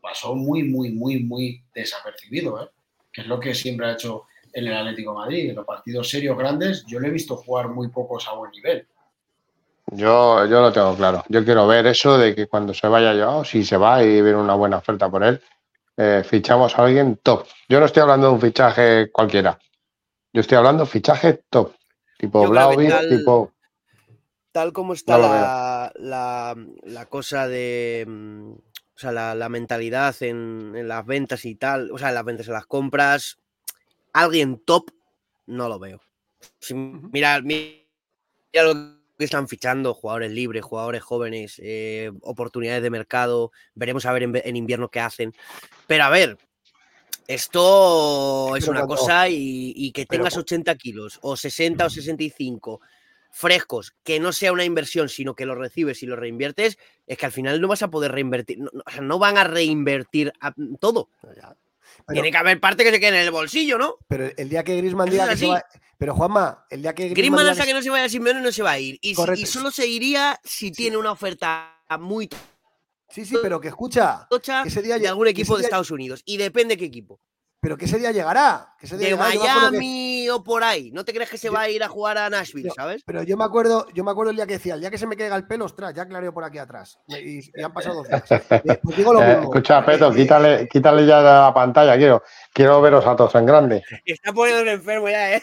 pasó muy, muy, muy, muy desapercibido, ¿eh? que es lo que siempre ha hecho en el Atlético Madrid. En los partidos serios grandes, yo le he visto jugar muy pocos a buen nivel. Yo, yo lo tengo claro. Yo quiero ver eso de que cuando se vaya yo, si se va y viene una buena oferta por él, eh, fichamos a alguien top. Yo no estoy hablando de un fichaje cualquiera. Yo estoy hablando de fichaje top. Tipo Blauvik, tipo. Tal como está la, la, la, cosa de mm, o sea, la, mentalidad en, las ventas y tal, o sea, en las ventas, en las compras, alguien top, no lo veo. mira, mira lo que están fichando, jugadores libres, jugadores jóvenes, eh, oportunidades de mercado, veremos a ver en, invierno qué hacen. Pero a ver, Esto es una cosa y, que tengas 80 kilos o 60 o 65 frescos, que no sea una inversión, sino que lo recibes y lo reinviertes, es que al final no vas a poder reinvertir, no, o sea, no van a reinvertir todo. Tiene que haber parte que se quede en el bolsillo, ¿no? Pero el día que Grisman diga que se va. Pero Juanma, el día que Grisman. hasta que... no se vaya sin menos no se va a ir. Y, solo se iría si tiene una oferta muy. Sí, sí, pero que escucha. ese día de algún equipo de Estados Unidos. Y depende qué equipo pero que ese día llegará. Que ese de Miami o por ahí. ¿No te crees que se va a ir a jugar a Nashville, sabes? Pero yo me acuerdo, yo me acuerdo el día que decía, el día que se me caiga el pelo, ostras, ya clareo por aquí atrás. Y, han pasado dos días. Eh, pues digo lo eh, mismo. escucha, Peto, quítale, quítale ya la pantalla, quiero, quiero veros a todos en grande. Está poniendo enfermo ya, ¿eh?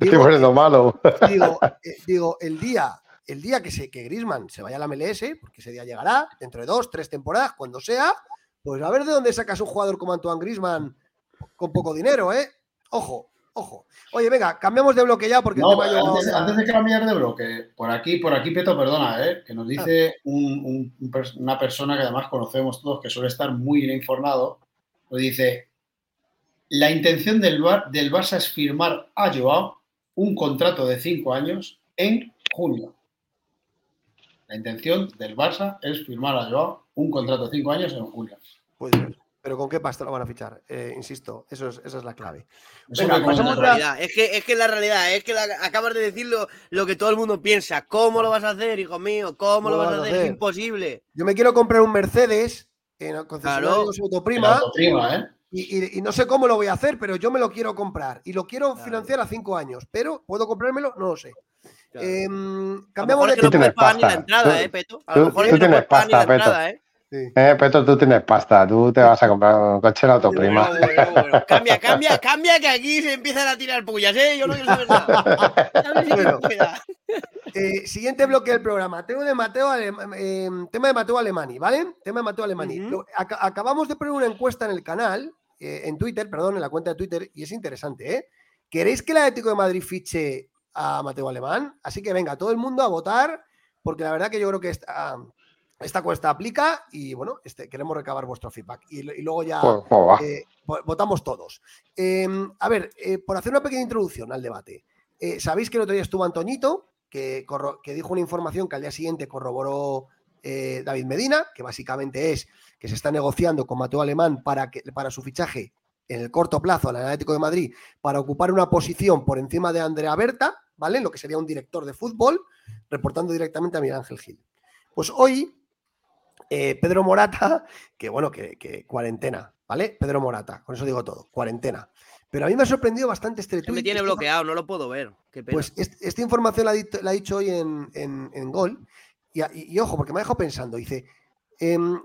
Estoy poniendo malo. Digo, eh, digo, el día el día que, se, que Grisman se vaya a la MLS, porque ese día llegará, dentro de dos, tres temporadas, cuando sea, pues a ver de dónde sacas un jugador como Antoine Grisman con poco dinero, ¿eh? Ojo, ojo. Oye, venga, cambiamos de bloque ya porque antes, de cambiar de bloque, por aquí, por aquí, Peto, perdona, ¿eh? que nos dice una persona que además conocemos todos, que suele estar muy bien informado, nos dice, la intención del, del Barça es firmar a Joao un contrato de cinco años en junio. La intención del Barça es firmar a Joao un contrato de cinco años en junio. Pues pero ¿con qué pasta lo van a fichar? Eh, insisto, eso es, esa es la clave. Es, que, es que la realidad, es que acabas de decir lo, que todo el mundo piensa. ¿Cómo lo vas a hacer, hijo mío? ¿Cómo, lo vas a hacer? Es imposible. Yo me quiero comprar un Mercedes en concesionario de autoprima. ¿eh? y, no sé cómo lo voy a hacer, pero yo me lo quiero comprar. Y lo quiero financiar a cinco años. Pero, ¿puedo comprármelo? No lo sé. cambiamos de... Que no pagar ni la entrada, ¿eh, Peto? A lo mejor es que no puedes pagar ni la entrada, ¿eh? Eh, Peto, tú tienes pasta, tú te vas a comprar un coche en autoprima. <laughs> Cambia, cambia, cambia, que aquí se empiezan a tirar pullas, ¿eh? Yo no quiero saber nada. <laughs> eh, siguiente bloque del programa. Tema de Mateo, eh, tema de Mateo Alemani, ¿vale? Tema de Mateo Alemani. acabamos de poner una encuesta en el canal, eh, en Twitter, perdón, en la cuenta de Twitter, y es interesante, ¿eh? ¿Queréis que el Atlético de Madrid fiche a Mateo Alemán? Así que venga, todo el mundo a votar, porque la verdad que yo creo que está esta cuesta aplica y bueno, este, queremos recabar vuestro feedback. Y, luego ya pues, pues eh, votamos todos. Em, a ver, eh, por hacer una pequeña introducción al debate. Eh, Sabéis que el otro día estuvo Antoñito, que, que, dijo una información que al día siguiente corroboró David Medina, que básicamente es que se está negociando con Mateo Alemán para, que, para su fichaje en el corto plazo al Atlético de Madrid para ocupar una posición por encima de Andrea Berta, ¿vale? Lo que sería un director de fútbol, reportando directamente a Miguel Ángel Gil. Pues hoy eh, Pedro Morata, que bueno, que, cuarentena, ¿vale? Pedro Morata, con eso digo todo, cuarentena. Pero a mí me ha sorprendido bastante este tweet. Me tiene bloqueado, no lo puedo ver. Pues esta información la, ha dicho hoy en, Gol. Y, ojo, porque me ha dejado pensando. Dice, em,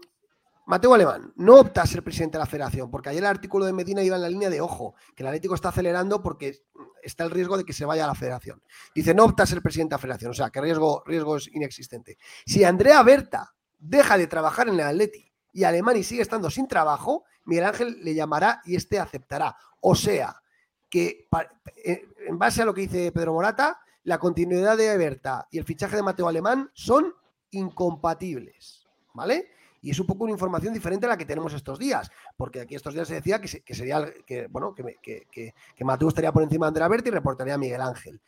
Mateo Alemán, no opta a ser presidente de la federación, porque ayer el artículo de Medina iba en la línea de, ojo, que el Atlético está acelerando porque está el riesgo de que se vaya a la federación. Dice, no opta a ser presidente de la federación, o sea, que riesgo, riesgo es inexistente. Si Andrea Berta deja de trabajar en el Atleti y Alemani sigue estando sin trabajo, Miguel Ángel le llamará y este aceptará. O sea, que eh, en base a lo que dice Pedro Morata, la continuidad de Berta y el fichaje de Mateo Alemán son incompatibles, ¿vale? Y es un poco una información diferente a la que tenemos estos días, porque aquí estos días se decía que, sería que, bueno, que, que, Mateo estaría por encima de Andrea Berta y reportaría a Miguel Ángel.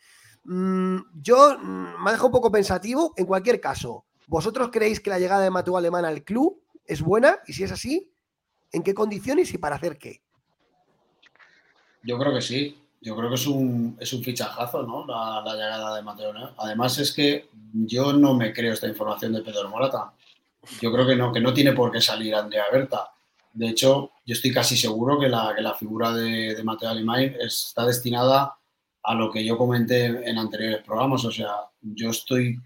Mm, yo mm, me ha dejado un poco pensativo. En cualquier caso, ¿Vosotros creéis que la llegada de Mateo Alemán al club es buena? Y si es así, ¿en qué condiciones y para hacer qué? Yo creo que sí. Yo creo que es un, es un fichajazo, ¿no? La, llegada de Mateo. Además es que yo no me creo esta información de Pedro Morata. Yo creo que no, que no tiene por qué salir Andrea Berta. De hecho, yo estoy casi seguro que la, que la figura de, de Mateo Alemán está destinada a lo que yo comenté en anteriores programas. O sea, yo estoy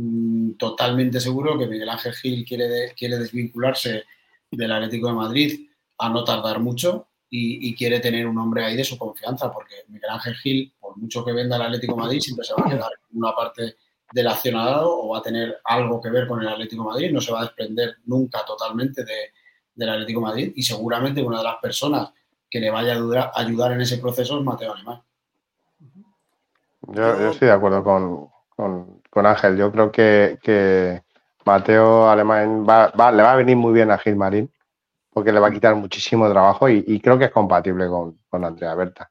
Mm, totalmente seguro que Miguel Ángel Gil quiere, quiere desvincularse del Atlético de Madrid a no tardar mucho y, quiere tener un hombre ahí de su confianza, porque Miguel Ángel Gil, por mucho que venda el Atlético Madrid, siempre se va a quedar una parte del accionado o va a tener algo que ver con el Atlético Madrid, no se va a desprender nunca totalmente de, del Atlético Madrid y seguramente una de las personas que le vaya a ayudar, en ese proceso es Mateo Alemán. Yo, estoy de acuerdo con Ángel. Yo creo que, Mateo Alemán va, le va a venir muy bien a Gilmarín, porque le va a quitar muchísimo trabajo y, creo que es compatible con, Andrea Berta.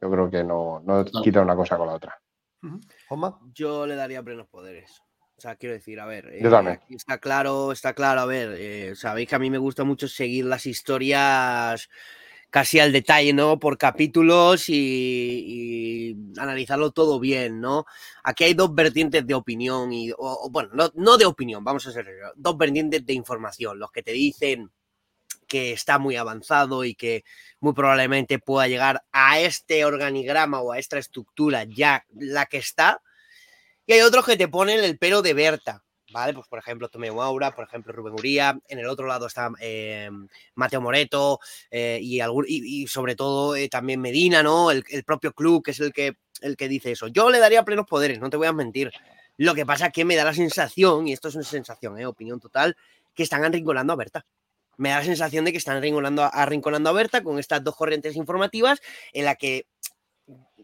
Yo creo que no, no, quita una cosa con la otra. Yo le daría plenos poderes. O sea, quiero decir, a ver, Yo también. Eh, está claro, está claro, a ver, eh, sabéis que a mí me gusta mucho seguir las historias casi al detalle, ¿no? Por capítulos y, analizarlo todo bien, ¿no? Aquí hay dos vertientes de opinión y, bueno, no, de opinión, vamos a ser dos vertientes de información, los que te dicen que está muy avanzado y que muy probablemente pueda llegar a este organigrama o a esta estructura ya la que está, y hay otros que te ponen el pelo de Berta, ¿vale? Pues por ejemplo Tomeo Maura, por ejemplo Rubén Uría, en el otro lado está eh, Mateo Moreto eh, y, y, sobre todo eh, también Medina, ¿no? El, propio club que es el que, el que dice eso. Yo le daría plenos poderes, no te voy a mentir. Lo que pasa es que me da la sensación, y esto es una sensación, ¿eh? opinión total, que están arrinconando a Berta. Me da la sensación de que están arrinconando, arrinconando a Berta con estas dos corrientes informativas en la que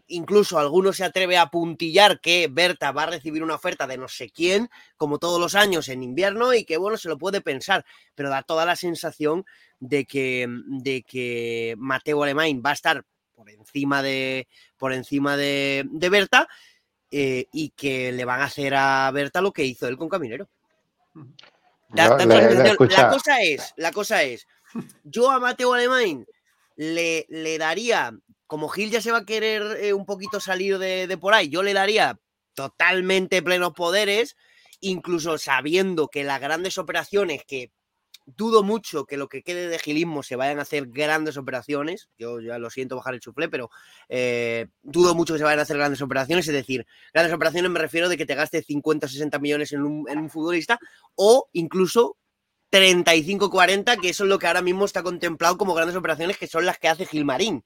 incluso alguno se atreve a puntillar que Berta va a recibir una oferta de no sé quién, como todos los años en invierno, y que bueno, se lo puede pensar, pero da toda la sensación de que, de que Mateo Alemán va a estar por encima de, por encima de, Berta eh, y que le van a hacer a Berta lo que hizo él con Caminero. La, cosa es, la cosa es, yo a Mateo Alemán le, le daría como Gil ya se va a querer eh, un poquito salir de, por ahí, yo le daría totalmente plenos poderes, incluso sabiendo que las grandes operaciones, que dudo mucho que lo que quede de gilismo se vayan a hacer grandes operaciones, yo ya lo siento bajar el chuflé, pero eh, dudo mucho que se vayan a hacer grandes operaciones, es decir, grandes operaciones me refiero de que te gaste 50 o 60 millones en un, en un futbolista o incluso 35-40, que eso es lo que ahora mismo está contemplado como grandes operaciones, que son las que hace Gilmarín.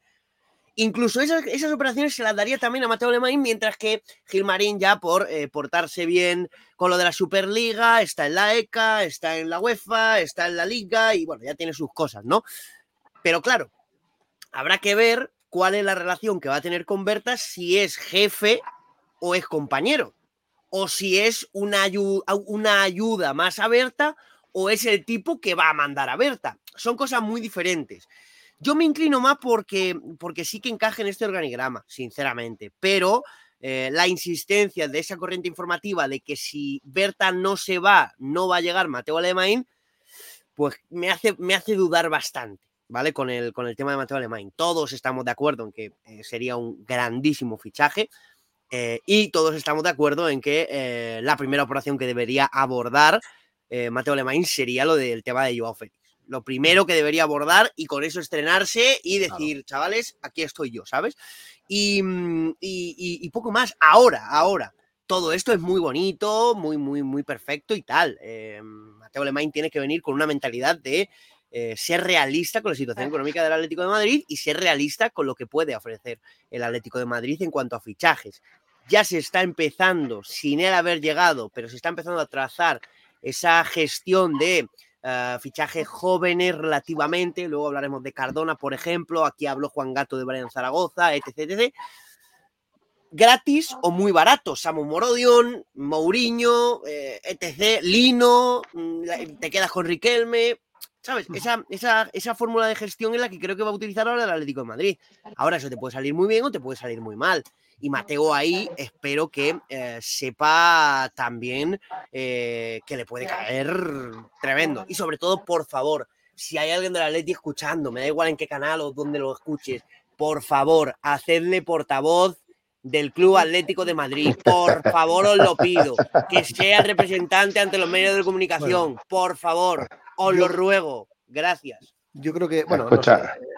Incluso esas, operaciones se las daría también a Mateo Alemán, mientras que Gilmarín ya por eh, portarse bien con lo de la Superliga, está en la ECA, está en la UEFA, está en la Liga y bueno, ya tiene sus cosas, ¿no? Pero claro, habrá que ver cuál es la relación que va a tener con Berta, si es jefe o es compañero, o si es una, una ayuda más a Berta o es el tipo que va a mandar a Berta. Son cosas muy diferentes. Yo me inclino más porque, porque sí que encaje en este organigrama, sinceramente, pero eh, la insistencia de esa corriente informativa de que si Berta no se va, no va a llegar Mateo Alemán, pues me hace, me hace dudar bastante. ¿Vale? Con el, con el tema de Mateo Alemán. Todos estamos de acuerdo en que eh, sería un grandísimo fichaje. Eh, y todos estamos de acuerdo en que la primera operación que debería abordar Mateo Alemán sería lo del tema de Joao Félix lo primero que debería abordar y con eso estrenarse y decir, chavales, aquí estoy yo, ¿sabes? Mm, y, poco más. Ahora, ahora, todo esto es muy bonito, muy, muy, muy perfecto y tal. Eh, Mateo Lemain tiene que venir con una mentalidad de eh, ser realista con la situación económica del Atlético de Madrid y ser realista con lo que puede ofrecer el Atlético de Madrid en cuanto a fichajes. Ya se está empezando, sin él haber llegado, pero se está empezando a trazar esa gestión de eh, fichajes jóvenes relativamente, luego hablaremos de Cardona, por ejemplo, aquí habló Juan Gato de Brian Zaragoza, etc, etc. Gratis o muy barato, Samu Morodion, Mourinho, eh, etc, Lino, mm, te quedas con Riquelme, ¿Sabes? Esa, esa, esa, fórmula de gestión es la que creo que va a utilizar ahora el Atlético de Madrid. Ahora eso te puede salir muy bien o te puede salir muy mal y Mateo ahí espero que eh, sepa también eh, que le puede caer tremendo. Y sobre todo, por favor, si hay alguien de la Leti escuchando, me da igual en qué canal o dónde lo escuches, por favor, hacedle portavoz del Club Atlético de Madrid. Por favor, os lo pido. Que sea representante ante los medios de comunicación. Por favor, os lo ruego. Gracias. Yo creo que, bueno,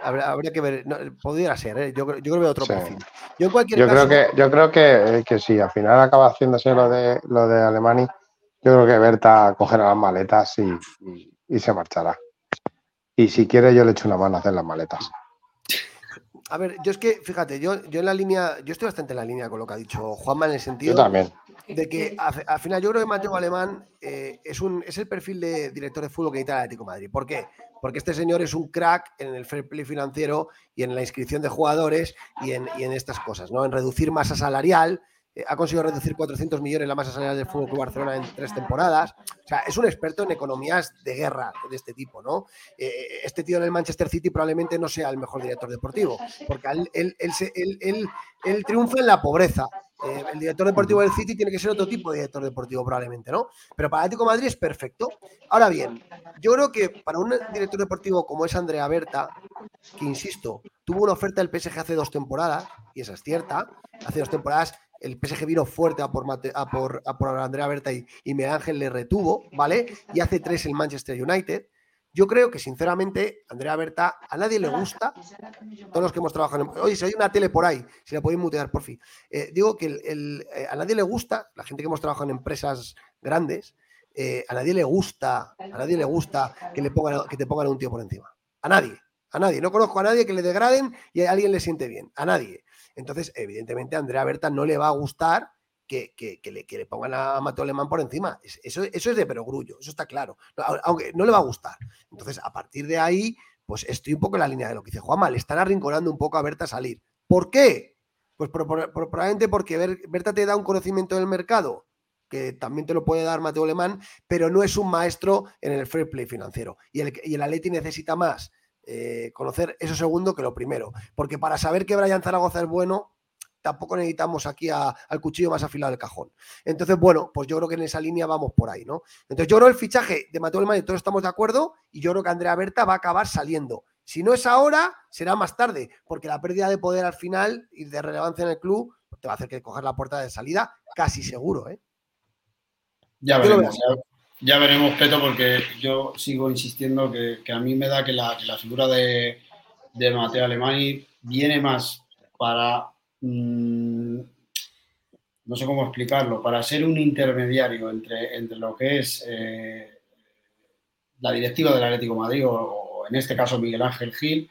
habría, que ver, podría ser, ¿eh? yo, yo, creo que veo otro perfil. Yo, en cualquier yo creo que, yo creo que, eh, que sí, al final acaba haciéndose lo de lo de Alemania. Yo creo que Berta cogerá las maletas y, se marchará. Y si quiere, yo le echo una mano a hacer las maletas. A ver, yo es que, fíjate, yo, yo en la línea, yo estoy bastante en la línea con lo que ha dicho Juanma en el sentido. Yo también. De que al final yo creo que Mateo Alemán eh, es, un, es el perfil de director de fútbol que necesita el Atlético de Madrid. ¿Por qué? porque este señor es un crack en el fair play financiero y en la inscripción de jugadores y en, estas cosas, ¿no? En reducir masa salarial. Eh, ha conseguido reducir 400 millones la masa salarial del Fútbol Club Barcelona en tres temporadas. O sea, es un experto en economías de guerra de este tipo, ¿no? Eh, este tío en el Manchester City probablemente no sea el mejor director deportivo, porque él, él, triunfa en la pobreza. Eh, el director deportivo del City tiene que ser otro tipo de director deportivo probablemente, ¿no? Pero para Atlético Madrid es perfecto. Ahora bien, yo creo que para un director deportivo como es Andrea Berta, que insisto, tuvo una oferta del PSG hace dos temporadas, y esa es cierta, hace dos temporadas el PSG vino fuerte a por, a por, a por Andrea Berta y, y Miguel Ángel le retuvo, ¿vale? Y hace tres el Manchester United. Yo creo que, sinceramente, Andrea Berta a nadie le gusta. Todos los que hemos trabajado en. Oye, si hay una tele por ahí, si la podéis mutear, por fin. Eh, digo que eh, a nadie le gusta, la gente que hemos trabajado en empresas grandes, eh, a nadie le gusta, a nadie le gusta que, le pongan, que te pongan un tío por encima. A nadie, a nadie. No conozco a nadie que le degraden y a alguien le siente bien. A nadie. Entonces, evidentemente, a Andrea Berta no le va a gustar que, le, pongan a Mateo Alemán por encima. Eso, eso es de perogrullo, eso está claro. Aunque no le va a gustar. Entonces, a partir de ahí, pues estoy un poco en la línea de lo que dice Juanma. Le están arrinconando un poco a Berta a salir. ¿Por qué? Pues probablemente porque Berta te da un conocimiento del mercado que también te lo puede dar Mateo Alemán, pero no es un maestro en el fair play financiero. Y el, y el Atleti necesita más eh, conocer eso segundo que lo primero. Porque para saber que Brian Zaragoza es bueno, tampoco necesitamos aquí al cuchillo más afilado del cajón. Entonces, bueno, pues yo creo que en esa línea vamos por ahí, ¿no? Entonces, yo creo el fichaje de Mateo Alemán, todos estamos de acuerdo, y yo creo que Andrea Berta va a acabar saliendo. Si no es ahora, será más tarde, porque la pérdida de poder al final y de relevancia en el club te va a hacer que coger la puerta de salida casi seguro, ¿eh? Ya veremos, ya veremos, Peto, porque yo sigo insistiendo que, a mí me da que la, figura de, Mateo Alemani viene más para, mm, no sé cómo explicarlo, para ser un intermediario entre, entre lo que es eh, la directiva del Atlético Madrid o, en este caso Miguel Ángel Gil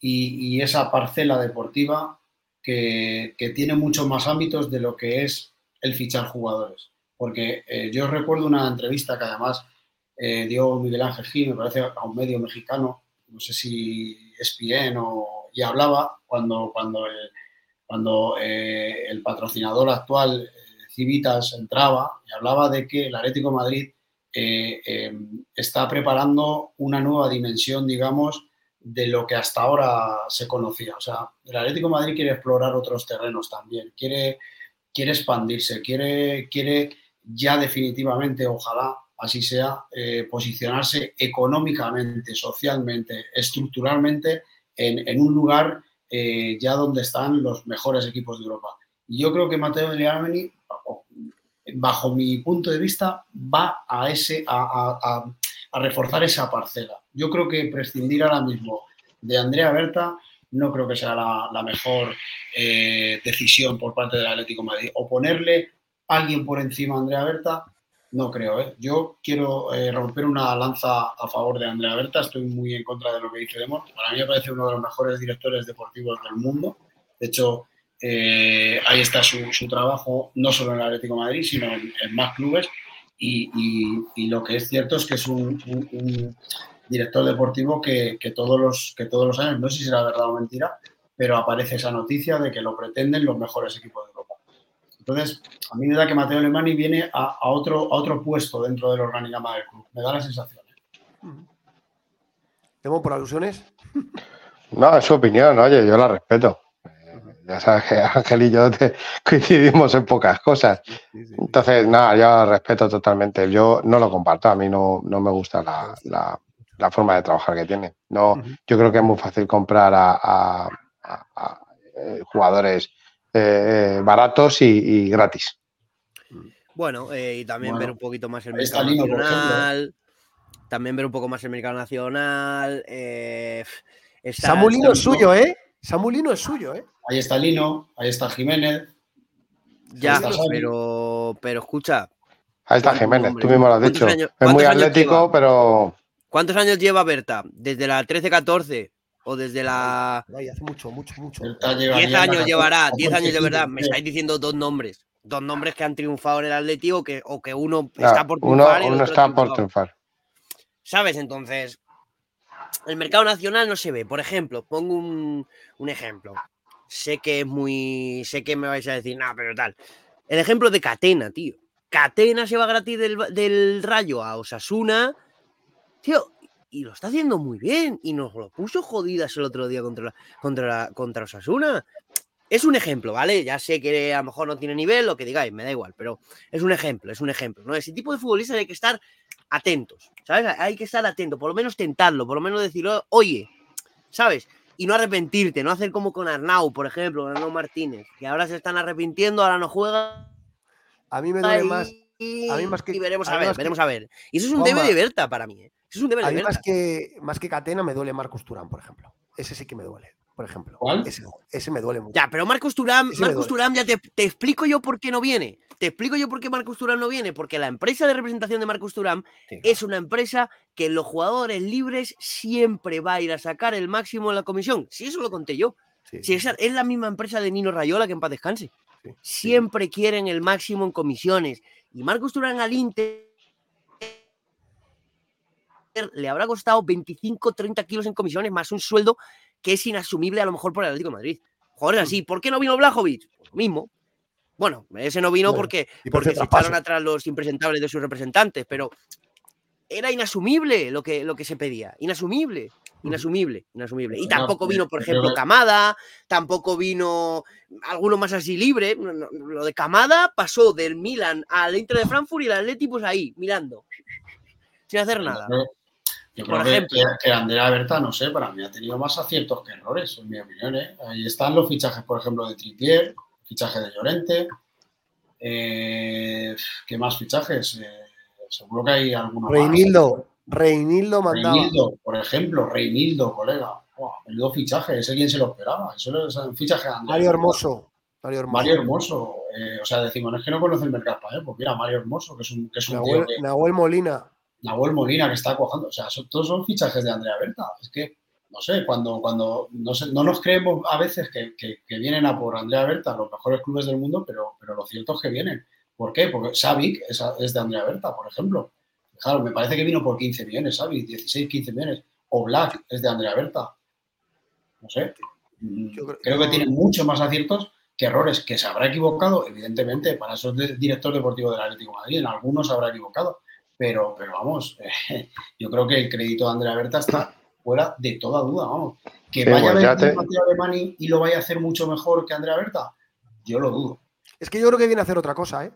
y, esa parcela deportiva que, que tiene muchos más ámbitos de lo que es el fichar jugadores porque eh, yo recuerdo una entrevista que además eh, dio Miguel Ángel Gil, me parece, a un medio mexicano, no sé si es bien o... y hablaba cuando, cuando, el, cuando eh, el patrocinador actual, Civitas, entraba y hablaba de que el Atlético Madrid está preparando una nueva dimensión, digamos, de lo que hasta ahora se conocía. O sea, el Atlético Madrid quiere explorar otros terrenos también, quiere, quiere expandirse, quiere, quiere ya definitivamente, ojalá así sea, eh, posicionarse económicamente, socialmente, estructuralmente en, un lugar eh, ya donde están los mejores equipos de Europa. Y yo creo que Mateo Armeni, bajo mi punto de vista, va a, ese, a, reforzar esa parcela. Yo creo que prescindir ahora mismo de Andrea Berta no creo que sea la, mejor eh, decisión por parte del Atlético Madrid. O ponerle alguien por encima de Andrea Berta, no creo. ¿eh? Yo quiero eh, romper una lanza a favor de Andrea Berta, estoy muy en contra de lo que dice Demos. Para mí me parece uno de los mejores directores deportivos del mundo. De hecho, eh, ahí está su, trabajo, no solo en el Atlético Madrid, sino en, más clubes. Y, lo que es cierto es que es un, director deportivo que, todos los, que todos los años, no sé si será verdad o mentira, pero aparece esa noticia de que lo pretenden los mejores equipos. Entonces, a mí me da que Mateo Alemani viene a, otro, a otro puesto dentro del organigrama del club. Me da la sensación. ¿Tengo por alusiones? No, es su opinión, oye, yo la respeto. Ya sabes que Ángel y yo <laughs> coincidimos en pocas cosas. Entonces, nada, yo respeto totalmente. Yo no lo comparto, a mí no, me gusta la, forma de trabajar que tiene. No, Yo creo que es muy fácil comprar a eh, jugadores eh, baratos y, gratis. Bueno, eh, y también ver un poquito más el mercado nacional. También ver un poco más el mercado nacional. Eh, Samulino es suyo, ¿eh? Samulino es suyo, ¿eh? Ahí está Lino, ahí está Jiménez. Ya, pero, pero escucha. Ahí está Jiménez, tú mismo lo has dicho. es muy atlético, pero. ¿Cuántos años lleva Berta? Desde la 13-14 o desde la. hace mucho, mucho, mucho. 10 años llevará, 10 años de verdad. Me estáis diciendo dos nombres. Dos nombres que han triunfado en el Atleti o que, o que uno está por triunfar. Uno, está por triunfar. ¿Sabes? Entonces, el mercado nacional no se ve. Por ejemplo, pongo un, un ejemplo. Sé que es muy. Sé que me vais a decir, nada, pero tal. El ejemplo de Catena, tío. Catena se va gratis del, del Rayo a Osasuna. Tío, y lo está haciendo muy bien. Y nos lo puso jodidas el otro día contra, contra, contra Osasuna. Es un ejemplo, ¿vale? Ya sé que a lo mejor no tiene nivel, lo que digáis, me da igual, pero es un ejemplo, es un ejemplo, ¿no? Ese tipo de futbolistas hay que estar atentos, ¿sabes? Hay que estar atentos, por lo menos tentarlo, por lo menos decirlo, oye, ¿sabes? Y no arrepentirte, no hacer como con Arnau, por ejemplo, Arnau Martínez, que ahora se están arrepintiendo, ahora no juega. A mí me duele más. A mí más que. Y veremos a, ver, veremos a ver. Y eso es un debe de Berta para mí, ¿eh? Es un debe de. Más que, más que Catena me duele Marcos Turán, por ejemplo. Ese sí que me duele por ejemplo. Ese, me duele mucho. Ya, pero Marcos Turán, Marcos Turán, ya te, explico yo por qué no viene. Te explico yo por qué Marcos Turán no viene. Porque la empresa de representación de Marcos Turán es una empresa que los jugadores libres siempre va a ir a sacar el máximo en la comisión. Si eso lo conté yo. Si esa, es la misma empresa de Nino Rayola que en paz descanse. Siempre quieren el máximo en comisiones. Y Marcos Turán al Inter le habrá costado 25, 30 kilos en comisiones más un sueldo que es inasumible a lo mejor por el Atlético de Madrid. Joder, así, ¿por qué no vino Blajovic? Pues lo mismo. Bueno, ese no vino porque, porque se echaron atrás los impresentables de sus representantes, pero era inasumible lo que, lo que se pedía. Inasumible. Inasumible, inasumible. Y tampoco vino, por ejemplo, Camada, tampoco vino alguno más así libre. Lo de Camada pasó del Milan al Inter de Frankfurt y el Atlético pues ahí, mirando, sin hacer nada. Yo creo que, que, Andrea Berta, no sé, para mí ha tenido más aciertos que errores, en mi opinión. ¿eh? Ahí están los fichajes, por ejemplo, de Tripier, fichaje de Llorente. Eh, ¿Qué más fichajes? Eh, seguro que hay algunos Reinildo, Reinildo mandaba. Reinildo, por ejemplo, Reinildo, colega. Wow, fichaje, ese quien se lo esperaba. Eso es un fichaje de Andrea. Mario Hermoso. Mario Hermoso. Mario Hermoso. o sea, decimos, no es que no conoce el mercado ¿eh? pues mira, Mario Hermoso, que es un, que es un Nahuel, tío Nahuel Molina. Nahuel Molina que está cojando, o sea, todos son fichajes de Andrea Berta. Es que, no sé, cuando, cuando no, no nos creemos a veces que, vienen a por Andrea Berta los mejores clubes del mundo, pero, pero lo cierto es que vienen. ¿Por qué? Porque Savic es, de Andrea Berta, por ejemplo. Claro, me parece que vino por 15 millones, Savic, 16, 15 millones. O Black es de Andrea Berta. No sé. creo, que tiene muchos más aciertos que errores, que se habrá equivocado, evidentemente, para esos director deportivo del Atlético de Madrid, en algunos se habrá equivocado, pero, pero vamos, <laughs> yo creo que el crédito de Andrea Berta está fuera de toda duda, vamos. Que vaya a ver Mateo Alemani y lo vaya a hacer mucho mejor que Andrea Berta, yo lo dudo. Es que yo creo que viene a hacer otra cosa, ¿eh?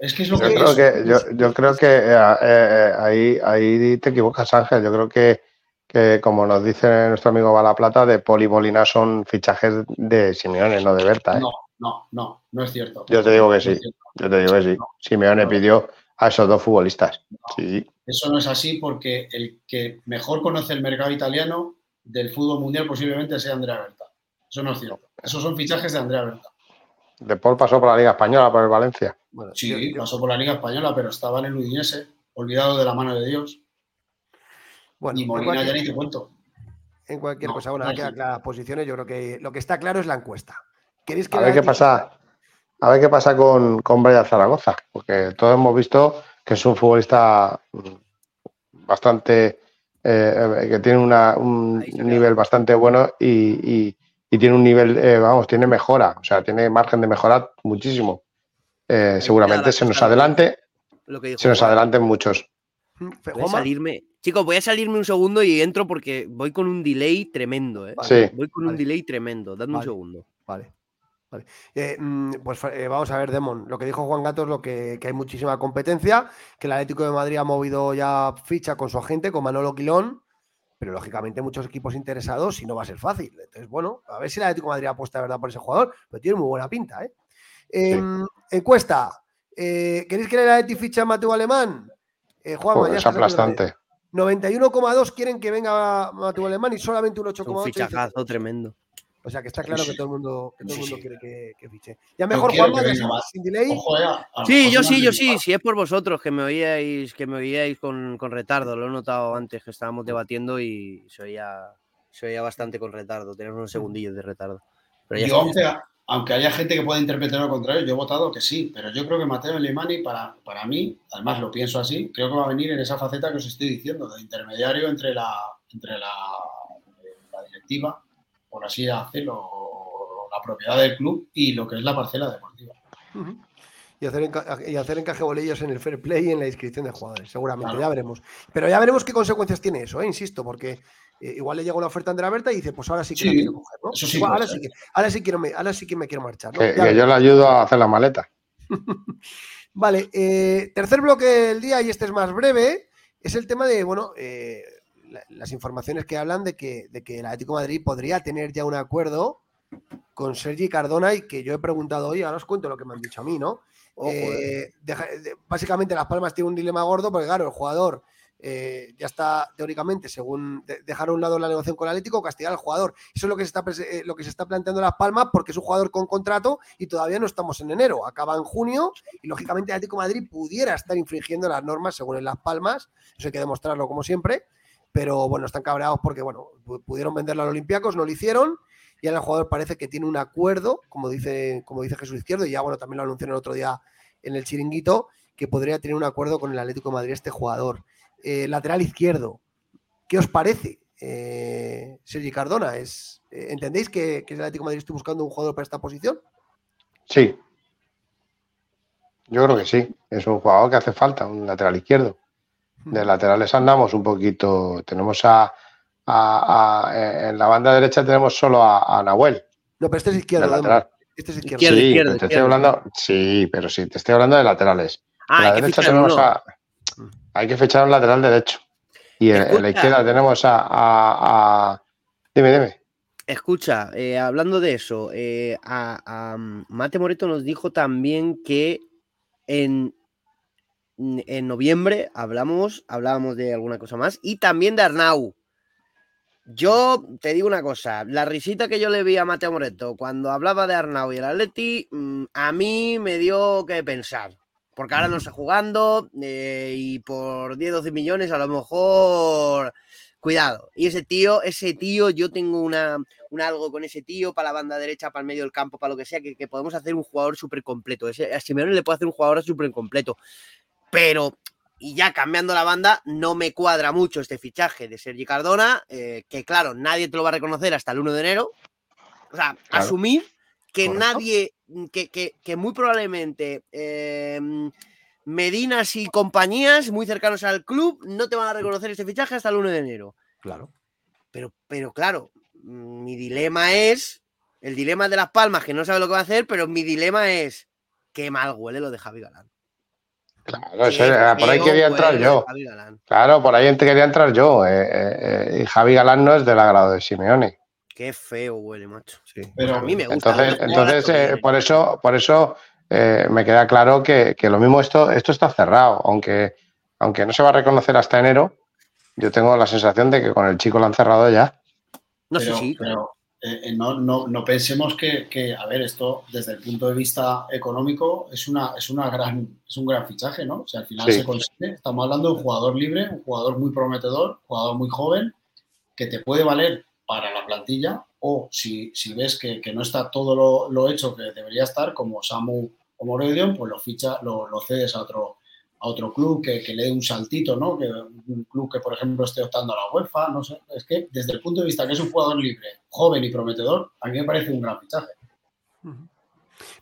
Es que es lo yo que, creo que yo, yo, creo que eh, eh, eh, ahí, ahí te equivocas, Ángel. Yo creo que, que, como nos dice nuestro amigo Balaplata, de Poli Molina son fichajes de Simeone, no de Berta. No, no, no, no es cierto. Yo te digo que sí. yo te digo que sí. Simeone pidió a esos dos futbolistas. sí. Eso no es así porque el que mejor conoce el mercado italiano del fútbol mundial posiblemente sea Andrea Berta. Eso no es cierto. Esos son fichajes de Andrea Berta. De Paul pasó por la Liga Española, por el Valencia. sí, pasó por la Liga Española, pero estaba en el Udinese, olvidado de la mano de Dios. Bueno, y Molina ya ni te cuento. En cualquier cosa, bueno, no, quedan claras posiciones. Yo creo que lo que está claro es la encuesta. ¿Queréis que a ver qué pasa. A ver qué pasa con, con Brian Zaragoza, porque todos hemos visto que es un futbolista bastante eh, que tiene un nivel bastante bueno y, tiene un nivel, eh, vamos, tiene mejora, o sea, tiene margen de mejorar muchísimo. Eh, seguramente se nos adelante, se nos adelanten muchos. Voy a salirme, chicos, voy a salirme un segundo y entro porque voy con un delay tremendo, Voy con un delay tremendo, dadme un segundo. Vale. Eh, mm, pues eh, vamos a ver, Demon. Lo que dijo Juan Gato es lo que, hay muchísima competencia, que el Atlético de Madrid ha movido ya ficha con su agente, con Manolo Quilón, pero lógicamente muchos equipos interesados y no va a ser fácil. Entonces, bueno, a ver si el Atlético de Madrid apuesta de verdad por ese jugador, pero tiene muy buena pinta. ¿eh? Em, encuesta. ¿Queréis que el Atlético ficha a Mateo Alemán? Juan, es aplastante. 91,2 quieren que venga Mateo Alemán y solamente un 8,8. Un fichajazo tremendo. O sea que está claro que todo el mundo, que todo el mundo quiere que, fiche. Ya mejor Juanma, sin delay. Eh, sí, yo sí, yo sí. Si es por vosotros que me oíais, que me oíais con, con, retardo, lo he notado antes que estábamos debatiendo y se oía, bastante con retardo. Tenemos unos segundillos de retardo. Pero yo, aunque, aunque, haya gente que pueda interpretar lo contrario, yo he votado que sí, pero yo creo que Mateo Limani, para, para mí, además lo pienso así, creo que va a venir en esa faceta que os estoy diciendo, de intermediario entre la, entre la, la directiva por así decirlo, la propiedad del club y lo que es la parcela deportiva. y hacer, y hacer encaje bolillos en el fair play y en la inscripción de jugadores, seguramente, ya veremos. Pero ya veremos qué consecuencias tiene eso, ¿eh? insisto, porque eh, igual le llega una oferta a Andrea Berta y dice, pues ahora sí que quiero coger, ¿no? ahora, sí que, ahora, sí quiero, ahora sí que me quiero marchar. Que, yo le ayudo a hacer la maleta. <laughs> vale, eh, tercer bloque del día, y este es más breve, es el tema de, bueno, eh, las informaciones que hablan de que, de que el Atlético de Madrid podría tener ya un acuerdo con Sergi Cardona y que yo he preguntado hoy, ahora os cuento lo que me han dicho a mí, ¿no? Eh, básicamente Las Palmas tiene un dilema gordo porque, claro, el jugador eh, ya está teóricamente, según dejar a un lado la negociación con el Atlético, castigar al jugador. Eso es lo que, se está, eh, lo que se está planteando Las Palmas porque es un jugador con contrato y todavía no estamos en enero, acaba en junio y lógicamente el Atlético Madrid pudiera estar infringiendo las normas según en Las Palmas, eso hay que demostrarlo como siempre, pero bueno, están cabreados porque bueno, pudieron venderlo a los Olympiacos, no lo hicieron y ahora el jugador parece que tiene un acuerdo, como dice, como dice Jesús Izquierdo, y ya bueno, también lo anunció el otro día en el chiringuito, que podría tener un acuerdo con el Atlético Madrid este jugador. Eh, lateral izquierdo, ¿qué os parece? Eh, Sergi Cardona, ¿es, eh, ¿entendéis que, el Atlético Madrid está buscando un jugador para esta posición? Sí. Yo creo que sí. Es un jugador que hace falta, un lateral izquierdo. De laterales andamos un poquito. Tenemos a, en la banda derecha tenemos solo a, Nahuel. No, pero este es izquierdo. Este es izquierdo. Sí, te estoy hablando, sí, pero sí, te estoy hablando de laterales. Ah, la derecha tenemos a, hay que fechar un lateral derecho. Y en, la izquierda tenemos a, Dime, dime. Escucha, eh, hablando de eso, eh, a, Mate Moreto nos dijo también que en, en noviembre hablamos, hablábamos de alguna cosa más y también de Arnau. Yo te digo una cosa, la risita que yo le vi a Mateo Moreto cuando hablaba de Arnau y el Atleti, mm, a mí me dio que pensar. Porque ahora no está jugando eh, y por 10, 12 millones a lo mejor... Cuidado. Y ese tío, ese tío, yo tengo una, un algo con ese tío para la banda derecha, para el medio del campo, para lo que sea, que, podemos hacer un jugador súper completo. a Simeone le puede hacer un jugador súper completo. Pero y ya cambiando la banda, no me cuadra mucho este fichaje de Sergi Cardona, eh, que claro, nadie te lo va a reconocer hasta el 1 de enero. O sea, asumir que nadie, que, muy probablemente em, Medinas y compañías muy cercanos al club no te van a reconocer este fichaje hasta el 1 de enero. Claro. Pero, pero claro, mi dilema es, el dilema de Las Palmas, que no sabe lo que va a hacer, pero mi dilema es, qué mal huele lo de Javi Galán. Claro, por ahí quería entrar yo. Claro, por ahí quería entrar yo. Eh, eh, eh, y Javi Galán no es del agrado de Simeone. Qué feo huele, macho. Pero a mí me gusta. Entonces, por eso, por eso me queda claro que, lo mismo esto, esto está cerrado. Aunque, aunque no se va a reconocer hasta enero, yo tengo la sensación de que con el chico lo han cerrado ya. No sé si, pero, eh, eh, no, no, no, pensemos que, a ver, esto desde el punto de vista económico es, una, es, una gran, es un gran fichaje, ¿no? O sea, al final se consigue, estamos hablando de un jugador libre, un jugador muy prometedor, un jugador muy joven, que te puede valer para la plantilla o si, si ves que, no está todo lo, lo, hecho que debería estar, como Samu o Moredion, pues lo ficha, lo, lo cedes a otro, a otro club que, le dé un saltito, ¿no? Que un club que, por ejemplo, esté optando a la UEFA, no sé. Es que desde el punto de vista que es un jugador libre, joven y prometedor, a mí me parece un gran fichaje.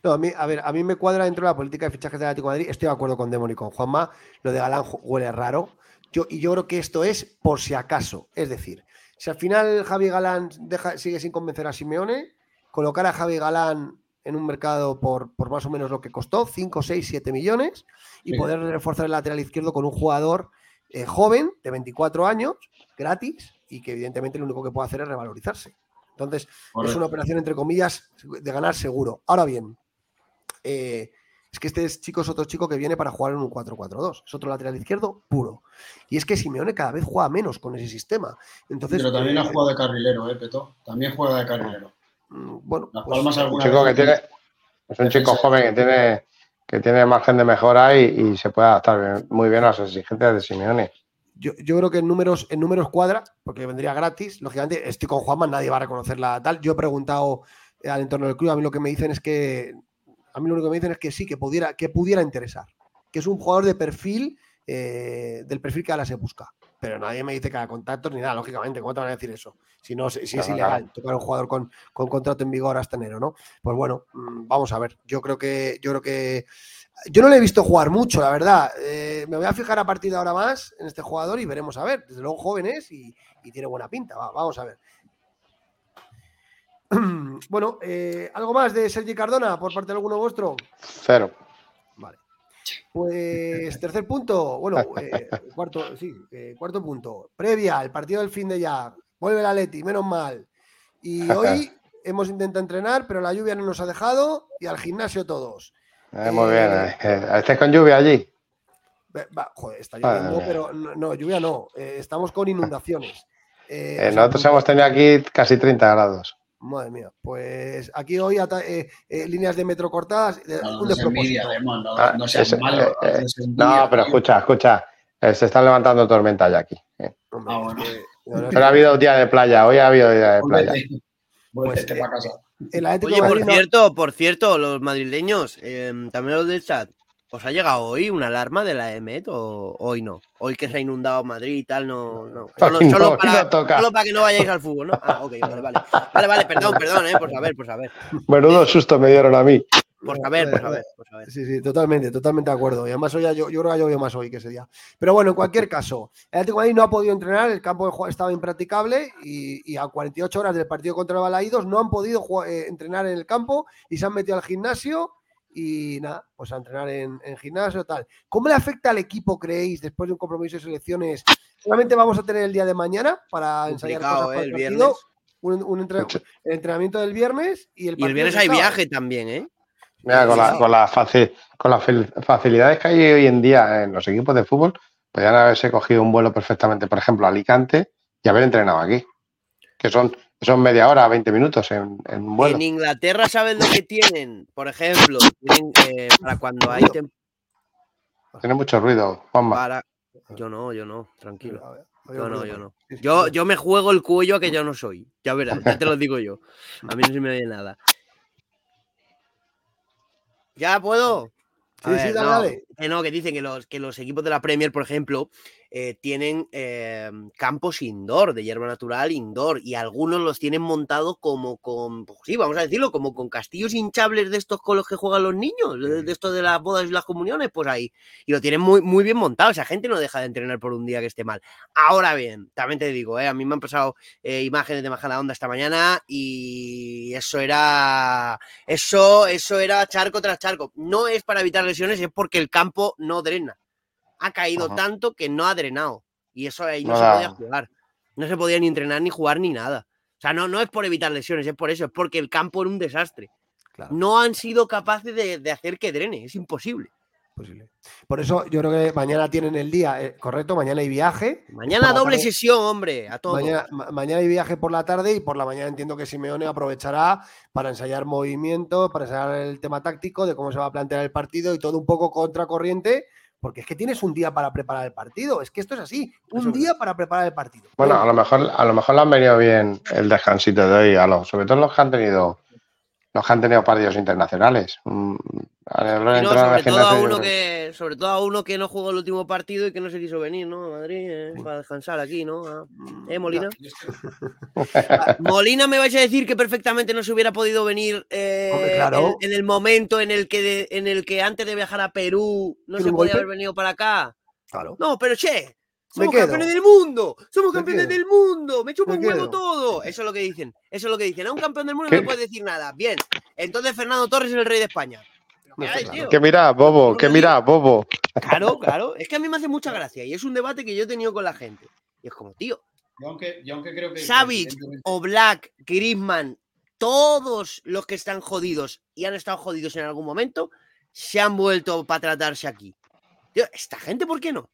No, a mí, a ver, a mí me cuadra dentro de la política de fichajes de Atlético Madrid. Estoy de acuerdo con Demon y con Juanma. Lo de Galán huele raro. Yo, y yo creo que esto es por si acaso. Es decir, si al final Javi Galán deja, sigue sin convencer a Simeone, colocar a Javi Galán en un mercado por, por más o menos lo que costó, 5, 6, 7 millones, y poder reforzar el lateral izquierdo con un jugador eh, joven de 24 años, gratis, y que evidentemente lo único que puede hacer es revalorizarse. Entonces, es una operación, entre comillas, de ganar seguro. Ahora bien, eh, es que este chico es otro chico que viene para jugar en un 4-4-2. Es otro lateral izquierdo puro. Y es que Simeone cada vez juega menos con ese sistema. Entonces, Pero también ha eh, jugado de carrilero, ¿eh, Peto? También juega de carrilero. Mm, bueno, pues, un chico que tiene, es un chico joven que tiene que tiene margen de mejora y, se puede adaptar muy bien a las exigencias de Simeone. Yo, creo que en números, en números cuadra, porque vendría gratis. Lógicamente, estoy con Juanma, nadie va a reconocerla tal. Yo he preguntado al entorno del club, a mí lo que me dicen es que. A mí lo único que me dicen es que sí, que pudiera, que pudiera interesar. Que es un jugador de perfil, eh, del perfil que ahora se busca pero nadie me dice que haga contactos ni nada, lógicamente, ¿cómo te van a decir eso? Si no, si, es ilegal tocar a un jugador con, contrato en vigor hasta enero, ¿no? Pues bueno, mm, vamos a ver. Yo creo que, yo creo que Yo no le he visto jugar mucho, la verdad. Eh, me voy a fijar a partir de ahora más en este jugador y veremos a ver. Desde luego jóvenes y, y tiene buena pinta. vamos a ver. <clears throat> bueno, eh, ¿algo más de Sergi Cardona por parte de alguno vuestro? Cero. Pues tercer punto, bueno, eh, <laughs> cuarto, sí, cuarto punto. Previa, el partido del fin de ya. Vuelve la Leti, menos mal. Y <laughs> hoy hemos intentado entrenar, pero la lluvia no nos ha dejado y al gimnasio todos. Eh, muy bien. Eh, eh, ¿Estáis con lluvia allí? joder, está lloviendo, pero no, lluvia no. estamos con inundaciones. <laughs> nosotros hemos tenido aquí casi 30 grados. Madre mía, pues aquí hoy líneas de metro cortadas. No, no, no, seas malo. no, pero escucha, escucha. se están levantando tormentas ya aquí. Ah, pero ha habido día de playa, hoy ha habido día de playa. Pues. Oye, por cierto, por cierto, los madrileños, em, también los del chat, ¿os ha llegado hoy una alarma de la EMET o hoy no? Hoy que se ha inundado Madrid y tal, no. no. Solo, para, que no vayáis al fútbol, ¿no? Ah, ok, vale, vale. Vale, vale, perdón, perdón, eh, por <laughs> saber, por saber. Menudo susto me dieron a mí. Por saber, por saber, por saber. Sí, sí, totalmente, totalmente de acuerdo. Y además hoy yo, yo creo que ha llovido más hoy que ese día. Pero bueno, en cualquier caso, el Atlético de Madrid no ha podido entrenar, el campo de juego estaba impracticable y, a 48 horas del partido contra el Balaídos no han podido eh, entrenar en el campo y se han metido al gimnasio y nada, pues a entrenar en, gimnasio tal. ¿Cómo le afecta al equipo, creéis, después de un compromiso de selecciones? Solamente vamos a tener el día de mañana para ensayar cosas el viernes. Un, entrenamiento del viernes y el, y el viernes hay viaje también, ¿eh? Mira, con, la, con, las facilidades que hay hoy en día en los equipos de fútbol, podrían haberse cogido un vuelo perfectamente, por ejemplo, a Alicante y haber entrenado aquí. Que son, son media hora, 20 minutos en, un vuelo. En Inglaterra, ¿saben lo que tienen? Por ejemplo, tienen, eh, para cuando hay. Tiene mucho ruido, Juanma. Yo no, yo no, tranquilo. Yo no, yo no. Yo, yo me juego el cuello a que yo no soy. Ya verás, ya te lo digo yo. <laughs> A mí no se me oye nada. ¿Ya puedo? Sí, sí, dale, Que no, que dicen que los, que los equipos de la Premier, por ejemplo, eh, tienen em, campos indoor, de hierba natural indoor, y algunos los tienen montados como con, pues sí, vamos a decirlo, como con castillos hinchables de estos con los que juegan los niños, de, estos de las bodas y las comuniones, pues ahí. Y lo tienen muy, muy bien montado, esa gente no deja de entrenar por un día que esté mal. Ahora bien, también te digo, eh, a mí me han pasado eh, imágenes de Majada Onda esta mañana y eso era, eso, eso era charco tras charco. No es para evitar lesiones, es porque el campo no drena ha caído tanto que no ha drenado. Y eso ahí no, se podía jugar. No se podía ni entrenar, ni jugar, ni nada. O sea, no, no es por evitar lesiones, es por eso, es porque el campo era un desastre. No han sido capaces de, hacer que drene, es imposible. Por eso yo creo que mañana tienen el día, eh, correcto, mañana hay viaje. Mañana doble sesión, hombre, a todos. Mañana, mañana, hay viaje por la tarde y por la mañana entiendo que Simeone aprovechará para ensayar movimientos, para ensayar el tema táctico de cómo se va a plantear el partido y todo un poco contracorriente porque es que tienes un día para preparar el partido. Es que esto es así, un día para preparar el partido. Bueno, a lo mejor, a lo mejor le han venido bien el descansito de hoy, a los, sobre todo los que han tenido los que han tenido partidos internacionales. Mm, sobre, todo a uno que, sobre todo a uno que no jugó el último partido y que no se quiso venir, ¿no? Madrid, eh, para descansar aquí, ¿no? Ah, ¿Eh, Molina? <laughs> Molina me vais a decir que perfectamente no se hubiera podido venir eh, en, el momento en el que en el que antes de viajar a Perú no se podía haber venido para acá. Claro. No, pero che, somos campeones del mundo, somos campeones del mundo, me chupo un huevo todo. Eso es lo que dicen, eso es lo que dicen. A un campeón del mundo no le puedes decir nada. Bien, entonces Fernando Torres es el rey de España. Que mira, Bobo, que mira, Bobo. Claro, <laughs> claro. Es que a mí me hace mucha gracia y es un debate que yo he tenido con la gente. Y es como, tío. Yo aunque, yo aunque creo que. Savic o Black, Griezmann, todos los que están jodidos y han estado jodidos en algún momento, se han vuelto para tratarse aquí. Tío, ¿esta gente por qué no?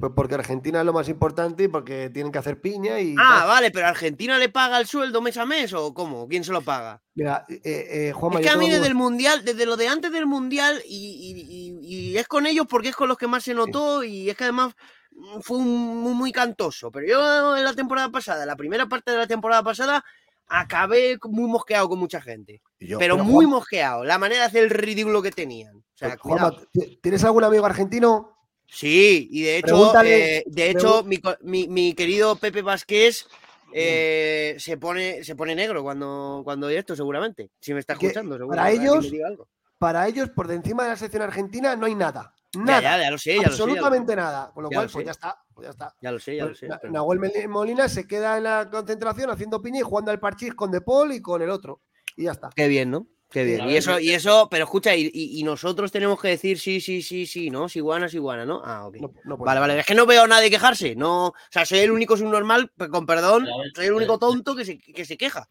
Pues porque Argentina es lo más importante y porque tienen que hacer piña y. Ah, vale, pero ¿Argentina le paga el sueldo mes a mes o cómo? ¿Quién se lo paga? Mira, eh, eh, Es que a mí desde el Mundial, desde lo de antes del Mundial, y, es con ellos porque es con los que más se notó y es que además fue muy, muy cantoso. Pero yo en la temporada pasada, la primera parte de la temporada pasada, acabé muy mosqueado con mucha gente. pero, muy mosqueado. La manera de hacer el ridículo que tenían. O sea, ¿tienes algún amigo argentino? Sí, y de hecho, eh, de hecho mi, querido Pepe Vázquez eh, se, pone, se pone negro cuando, cuando esto, seguramente. Si me está escuchando, Para ellos, para ellos, por encima de la selección argentina, no hay nada. Nada. Ya, lo sé, ya Absolutamente nada. Con lo cual, pues ya está. Pues ya está. Ya lo sé, ya lo sé. Nahuel Molina se queda en la concentración haciendo piña y jugando al parchís con De Paul y con el otro. Y ya está. Qué bien, ¿no? Qué bien. Y eso, y eso, pero escucha, y, nosotros tenemos que decir sí, sí, sí, sí, ¿no? Si guana, si guana, ¿no? Ah, ok. vale, vale. Es que no veo a nadie quejarse. No, o sea, soy el único subnormal, con perdón, soy el único tonto que se, que se queja.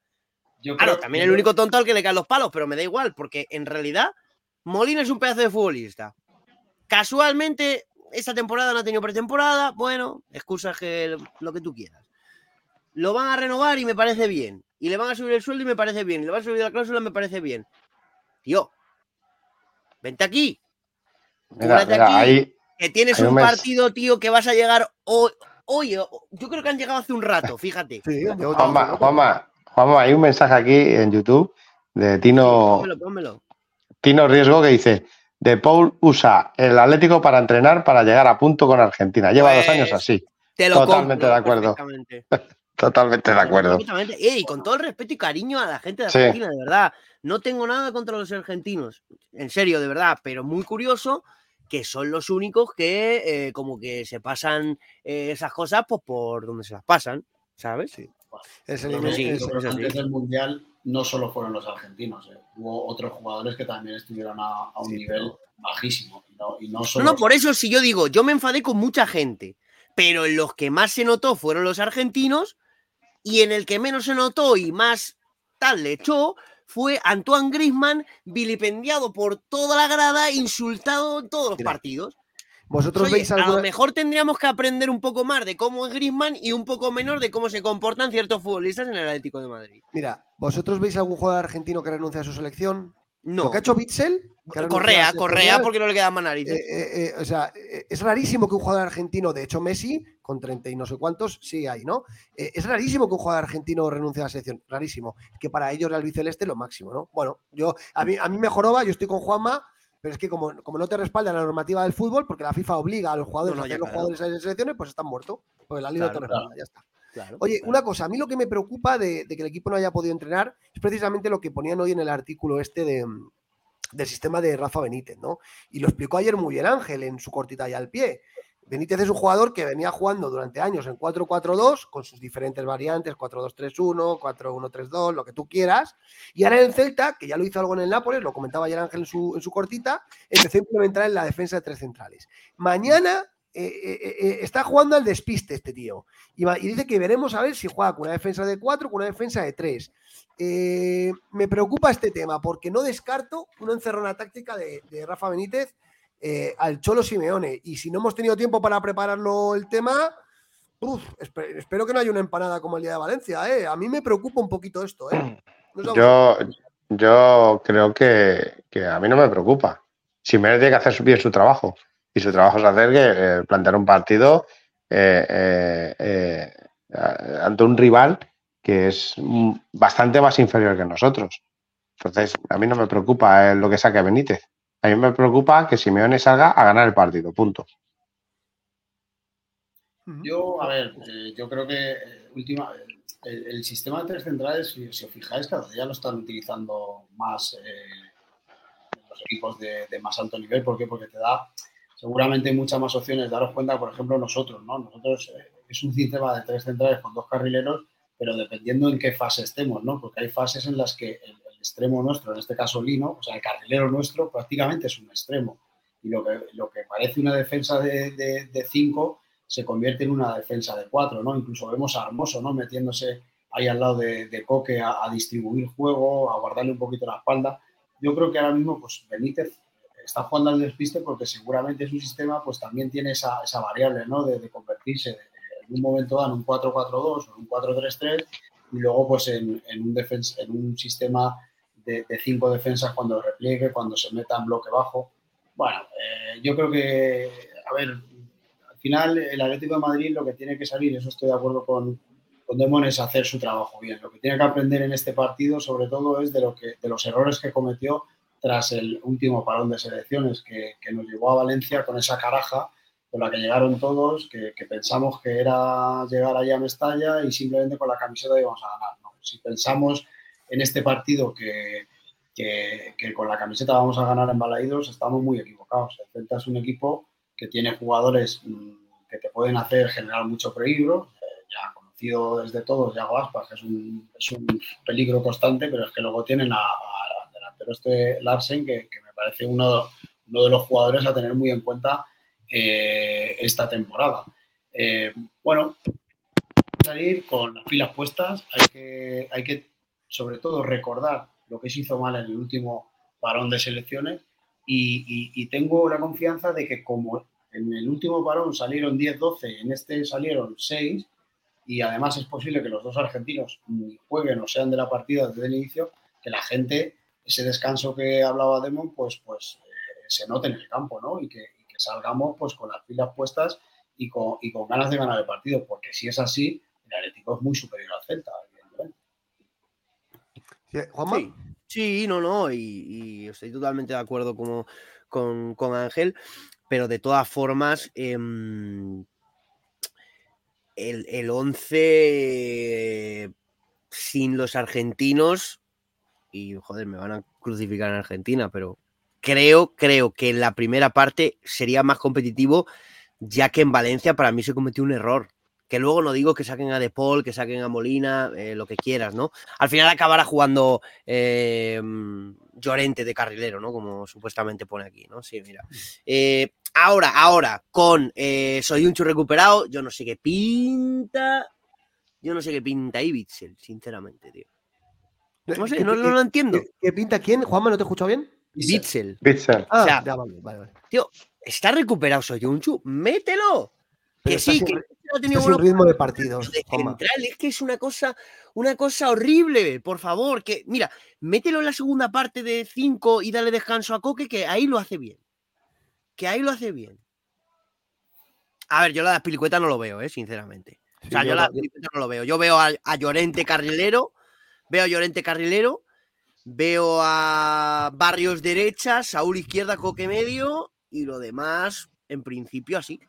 claro, también el único tonto al que le caen los palos, pero me da igual, porque en realidad Molina es un pedazo de futbolista. Casualmente, esta temporada no ha tenido pretemporada. Bueno, excusas que lo que tú quieras. Lo van a renovar y me parece bien y le van a subir el sueldo y me parece bien, y le van a subir la cláusula y me parece bien. Tío, vente aquí. aquí que tienes un, partido, tío, que vas a llegar hoy. Oye, yo creo que han llegado hace un rato, fíjate. <laughs> Sí, Juanma, Juanma, Juanma, hay un mensaje aquí en YouTube de Tino. Tino Riesgo que dice: De Paul usa el Atlético para entrenar para llegar a punto con Argentina. Lleva dos años pues, así. Totalmente de acuerdo. <laughs> Totalmente de acuerdo. y con todo el respeto y cariño a la gente de Argentina, de verdad. No tengo nada contra los argentinos, en serio, de verdad, pero muy curioso que son los únicos que eh, como que se pasan eh, esas cosas pues, por donde se las pasan, ¿sabes? Sí. Es el, antes del Mundial no solo fueron los argentinos, eh. hubo otros jugadores que también estuvieron a, un nivel bajísimo. Y no, no, por eso si yo digo, yo me enfadé con mucha gente, pero los que más se notó fueron los argentinos y en el que menos se notó y más tal le echó fue Antoine Grisman, vilipendiado por toda la grada, insultado en todos los partidos. ¿Vosotros veis A lo mejor tendríamos que aprender un poco más de cómo es Grisman y un poco menos de cómo se comportan ciertos futbolistas en el Atlético de Madrid. Mira, ¿vosotros veis algún jugador argentino que renuncia a su selección? No. Lo que ha hecho Bitzel. Correa, Correa, porque no le quedan más narices. Eh, eh, eh, o sea, es rarísimo que un jugador argentino, de hecho Messi, con 30 y no sé cuántos, sí hay, ¿no? es rarísimo que un jugador argentino renuncie a la selección. Rarísimo. Que para ellos el albiceleste es lo máximo, ¿no? Bueno, yo, a mí, a mí me joroba, yo estoy con Juanma, pero es que como, como no te respalda la normativa del fútbol, porque la FIFA obliga a los jugadores a hacer los jugadores en selecciones, pues están muertos. Porque la ley no te respalda, ya está. Oye, una cosa, a mí lo que me preocupa de, de, que el equipo no haya podido entrenar es precisamente lo que ponían hoy en el artículo este de, del sistema de Rafa Benítez, ¿no? Y lo explicó ayer muy bien Ángel en su cortita y al pie. Benítez es un jugador que venía jugando durante años en 4-4-2, con sus diferentes variantes, 4-2-3-1, 4-1-3-2, lo que tú quieras. Y ahora en el Celta, que ya lo hizo algo en el Nápoles, lo comentaba ayer Ángel en su, en su cortita, empezó a implementar en la defensa de tres centrales. Mañana eh, eh, eh, está jugando al despiste este tío. Y, y, dice que veremos a ver si juega con una defensa de 4 o con una defensa de 3. Eh, me preocupa este tema porque no descarto una encerrona táctica de, Rafa Benítez eh, al Cholo Simeone. Y si no hemos tenido tiempo para prepararlo el tema, espero que no haya una empanada como el día de Valencia. Eh. A mí me preocupa un poquito esto. yo, yo creo que, a mí no me preocupa. Simeone tiene que hacer bien su trabajo. Y su trabajo es hacer que plantear un partido ante un rival que es bastante más inferior que nosotros. Entonces, a mí no me preocupa eh, lo que saque Benítez. A mí me preocupa que Simeone salga a ganar el partido, punto. Yo, a ver, eh, yo creo que eh, última, el, sistema de tres centrales, si, os fijáis, cada día lo están utilizando más los equipos de, más alto nivel. ¿Por qué? Porque te da seguramente muchas más opciones. Daros cuenta, por ejemplo, nosotros, ¿no? Nosotros es un sistema de tres centrales con dos carrileros pero dependiendo en qué fase estemos, ¿no? Porque hay fases en las que el, extremo nuestro, en este caso Lino, o sea, el carrilero nuestro prácticamente es un extremo. Y lo que, lo que parece una defensa de, de, cinco se convierte en una defensa de cuatro, ¿no? Incluso vemos a Hermoso, ¿no? Metiéndose ahí al lado de, Coque a, distribuir juego, a guardarle un poquito la espalda. Yo creo que ahora mismo, pues Benítez está jugando al despiste porque seguramente su sistema, pues también tiene esa, esa variable, ¿no? De, convertirse, en un momento dan un 4-4-2 o un 4-3-3 y luego pues en, un, en un sistema de, cinco defensas cuando repliegue, cuando se meta en bloque bajo. Bueno, eh, yo creo que, a ver, al final el Atlético de Madrid lo que tiene que salir, eso estoy de acuerdo con, con Demon, es hacer su trabajo bien. Lo que tiene que aprender en este partido sobre todo es de, lo que, de los errores que cometió tras el último parón de selecciones que, que nos llevó a Valencia con esa caraja con la que llegaron todos, que, pensamos que era llegar allá a Mestalla y simplemente con la camiseta íbamos a ganar. Si pensamos en este partido que, que, con la camiseta vamos a ganar en Balaídos, estamos muy equivocados. Es un equipo que tiene jugadores mm, que te pueden hacer generar mucho peligro. Eh, ya conocido desde todos, Yago Aspas, que es un, es un, peligro constante, pero es que luego tienen a, delantero este Larsen, que, me parece uno, uno, de los jugadores a tener muy en cuenta eh, esta temporada. Eh, bueno, salir con las pilas puestas, hay que, hay que sobre todo recordar lo que se hizo mal en el último parón de selecciones y, tengo la confianza de que como en el último parón salieron 10-12, en este salieron 6 y además es posible que los dos argentinos jueguen o sean de la partida desde el inicio, que la gente, ese descanso que hablaba Demon, pues, pues eh, se note en el campo, ¿no? Y que, salgamos pues con las pilas puestas y con, y con ganas de ganar el partido, porque si es así, el Atlético es muy superior al Celta, Sí, no, no, y, estoy totalmente de acuerdo como, con, Ángel, pero de todas formas, em, el, 11 sin los argentinos, y joder, me van a crucificar en Argentina, pero creo, creo que en la primera parte sería más competitivo, ya que en Valencia para mí se cometió un error que luego no digo que saquen a De Paul, que saquen a Molina, eh, lo que quieras, ¿no? Al final acabará jugando eh, Llorente de carrilero, ¿no? Como supuestamente pone aquí, ¿no? Sí, mira. Mm. Eh, ahora, ahora, con Soy un recuperado, yo no sé qué pinta. Yo no sé qué pinta Ibitzel, sinceramente, tío. No sé, no, lo entiendo. ¿Qué, pinta quién? Juanma, ¿no te he escuchado bien? Bitzel. Bitzel. Ah, ya, vale, vale, vale. Tío, está recuperado Soyunchu, mételo. que sí, que es un ritmo de partido. central, es que es una cosa, una cosa horrible, por favor. Que, mira, mételo en la segunda parte de 5 y dale descanso a Coque, que ahí lo hace bien. Que ahí lo hace bien. A ver, yo la de Pilicueta no lo veo, eh, sinceramente. o sea, yo, la de no lo veo. Yo veo a, Llorente Carrilero, veo a Llorente Carrilero, veo a Barrios derecha, Saúl izquierda, Coque medio y lo demás, en principio, así.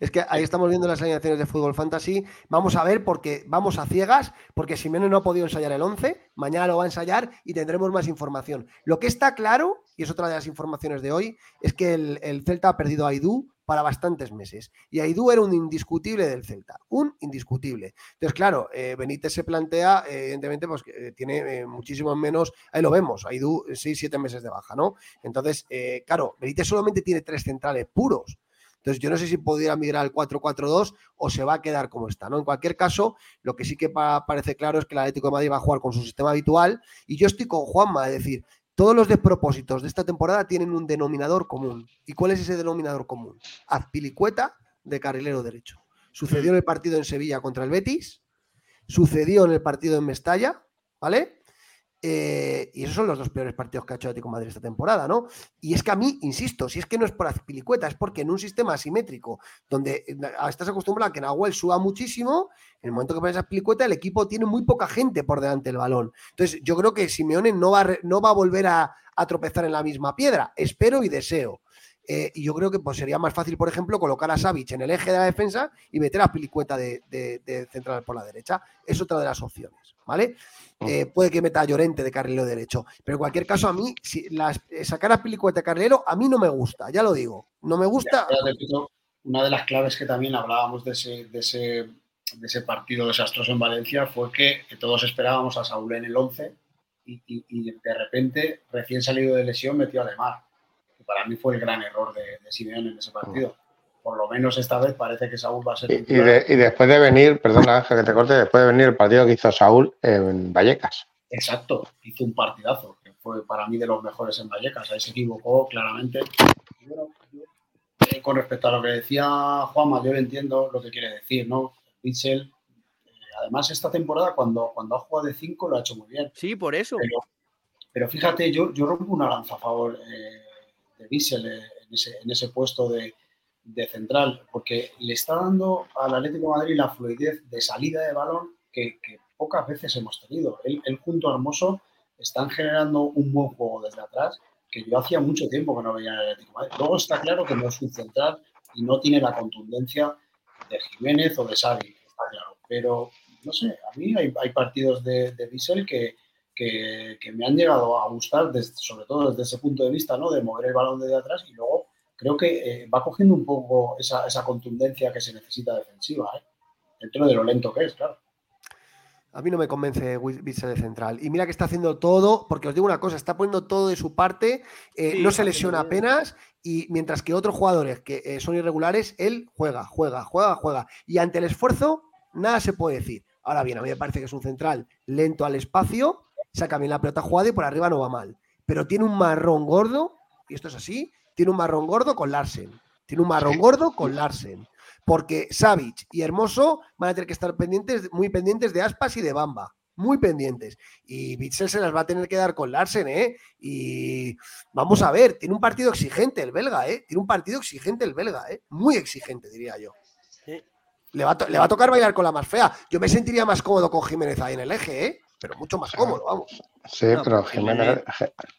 Es que ahí estamos viendo las alineaciones de Fútbol Fantasy. Vamos a ver porque vamos a ciegas, porque Simeone no ha podido ensayar el 11, mañana lo va a ensayar y tendremos más información. Lo que está claro, y es otra de las informaciones de hoy, es que el, Celta ha perdido a Aidú para bastantes meses. Y Aidú era un indiscutible del Celta, un indiscutible. Entonces, claro, eh, Benítez se plantea, evidentemente, pues eh, tiene eh, muchísimo menos, ahí lo vemos, Aidú 6-7 meses de baja, ¿no? Entonces, claro, Benítez solamente tiene tres centrales puros. Entonces, yo no sé si podría migrar al 4-4-2 o se va a quedar como está. ¿no? En cualquier caso, lo que sí que parece claro es que el Atlético de Madrid va a jugar con su sistema habitual. Y yo estoy con Juanma, es decir, todos los despropósitos de esta temporada tienen un denominador común. ¿Y cuál es ese denominador común? Azpilicueta de carrilero derecho. Sucedió en el partido en Sevilla contra el Betis, sucedió en el partido en Mestalla, ¿vale? Eh, y esos son los dos peores partidos que ha hecho Atlético Madrid esta temporada, ¿no? Y es que a mí, insisto, si es que no es por azpilicueta, es porque en un sistema asimétrico, donde eh, estás acostumbrado a que Nahuel suba muchísimo, en el momento que pones azpilicueta, el equipo tiene muy poca gente por delante del balón. Entonces, yo creo que Simeone no va no va a volver a, tropezar en la misma piedra. Espero y deseo. Eh, y yo creo que pues, sería más fácil, por ejemplo, colocar a Savic en el eje de la defensa y meter a Pilicueta de, de central por la derecha. Es otra de las opciones, ¿vale? Eh, puede que meta a Llorente de carrilero derecho. Pero en cualquier caso, a mí, si eh, sacar a Pilicueta de carrilero, a mí no me gusta, ya lo digo. No me gusta. una de las claves que también hablábamos de ese, de ese, partido desastroso en Valencia fue que, todos esperábamos a Saúl en el 11 y, de repente, recién salido de lesión, metió a Lemar. Para mí fue el gran error de, de Simeone en ese partido por lo menos esta vez parece que Saúl va a ser. Y, y, después de venir, perdona Ángel que te corte, después de venir el partido que hizo Saúl en Vallecas. Exacto, hizo un partidazo, que fue para mí de los mejores en Vallecas. Ahí se equivocó claramente. Eh, con respecto a lo que decía Juanma, yo entiendo lo que quiere decir, ¿no? Mitchell, eh, además, esta temporada, cuando, cuando ha jugado de 5, lo ha hecho muy bien. Sí, por eso. Pero, fíjate, yo, yo rompo una lanza a favor eh, de Mitchell en ese, puesto de central, porque le está dando al Atlético Madrid la fluidez de salida de balón que, pocas veces hemos tenido. Él, a Hermoso están generando un buen juego desde atrás que yo hacía mucho tiempo que no veía en el Atlético Madrid. Luego está claro que no es un central y no tiene la contundencia de Jiménez o de Xavi, está claro. Pero, no sé, a mí hay, partidos de, de que, que, me han llegado a gustar, sobre todo desde ese punto de vista, ¿no? De mover el balón desde atrás y luego creo que eh, va cogiendo un poco esa, contundencia que se necesita defensiva, ¿eh? dentro de lo lento que es, claro. A mí no me convence Bitzel de central. Y mira que está haciendo todo, porque os digo una cosa, está poniendo todo de su parte, eh, no se lesiona apenas, y mientras que otros jugadores que son irregulares, él juega, juega, juega, juega. Y ante el esfuerzo, nada se puede decir. Ahora bien, a mí me parece que es un central lento al espacio, saca bien la pelota jugada y por arriba no va mal. Pero tiene un marrón gordo, y esto es así, tiene un marrón gordo con Larsen. Tiene un marrón gordo con Larsen. Porque Savic y Hermoso van a tener que estar pendientes, muy pendientes de Aspas y de Bamba. Muy pendientes. Y Bitzel se las va a tener que dar con Larsen, ¿eh? Y vamos a ver, tiene un partido exigente el belga, ¿eh? Tiene un partido exigente el belga, ¿eh? Muy exigente, diría yo. Le va, a tocar bailar con la más fea. Yo me sentiría más cómodo con Jiménez ahí en el eje, ¿eh? Pero mucho más cómodo, vamos. Sí, pero Jiménez.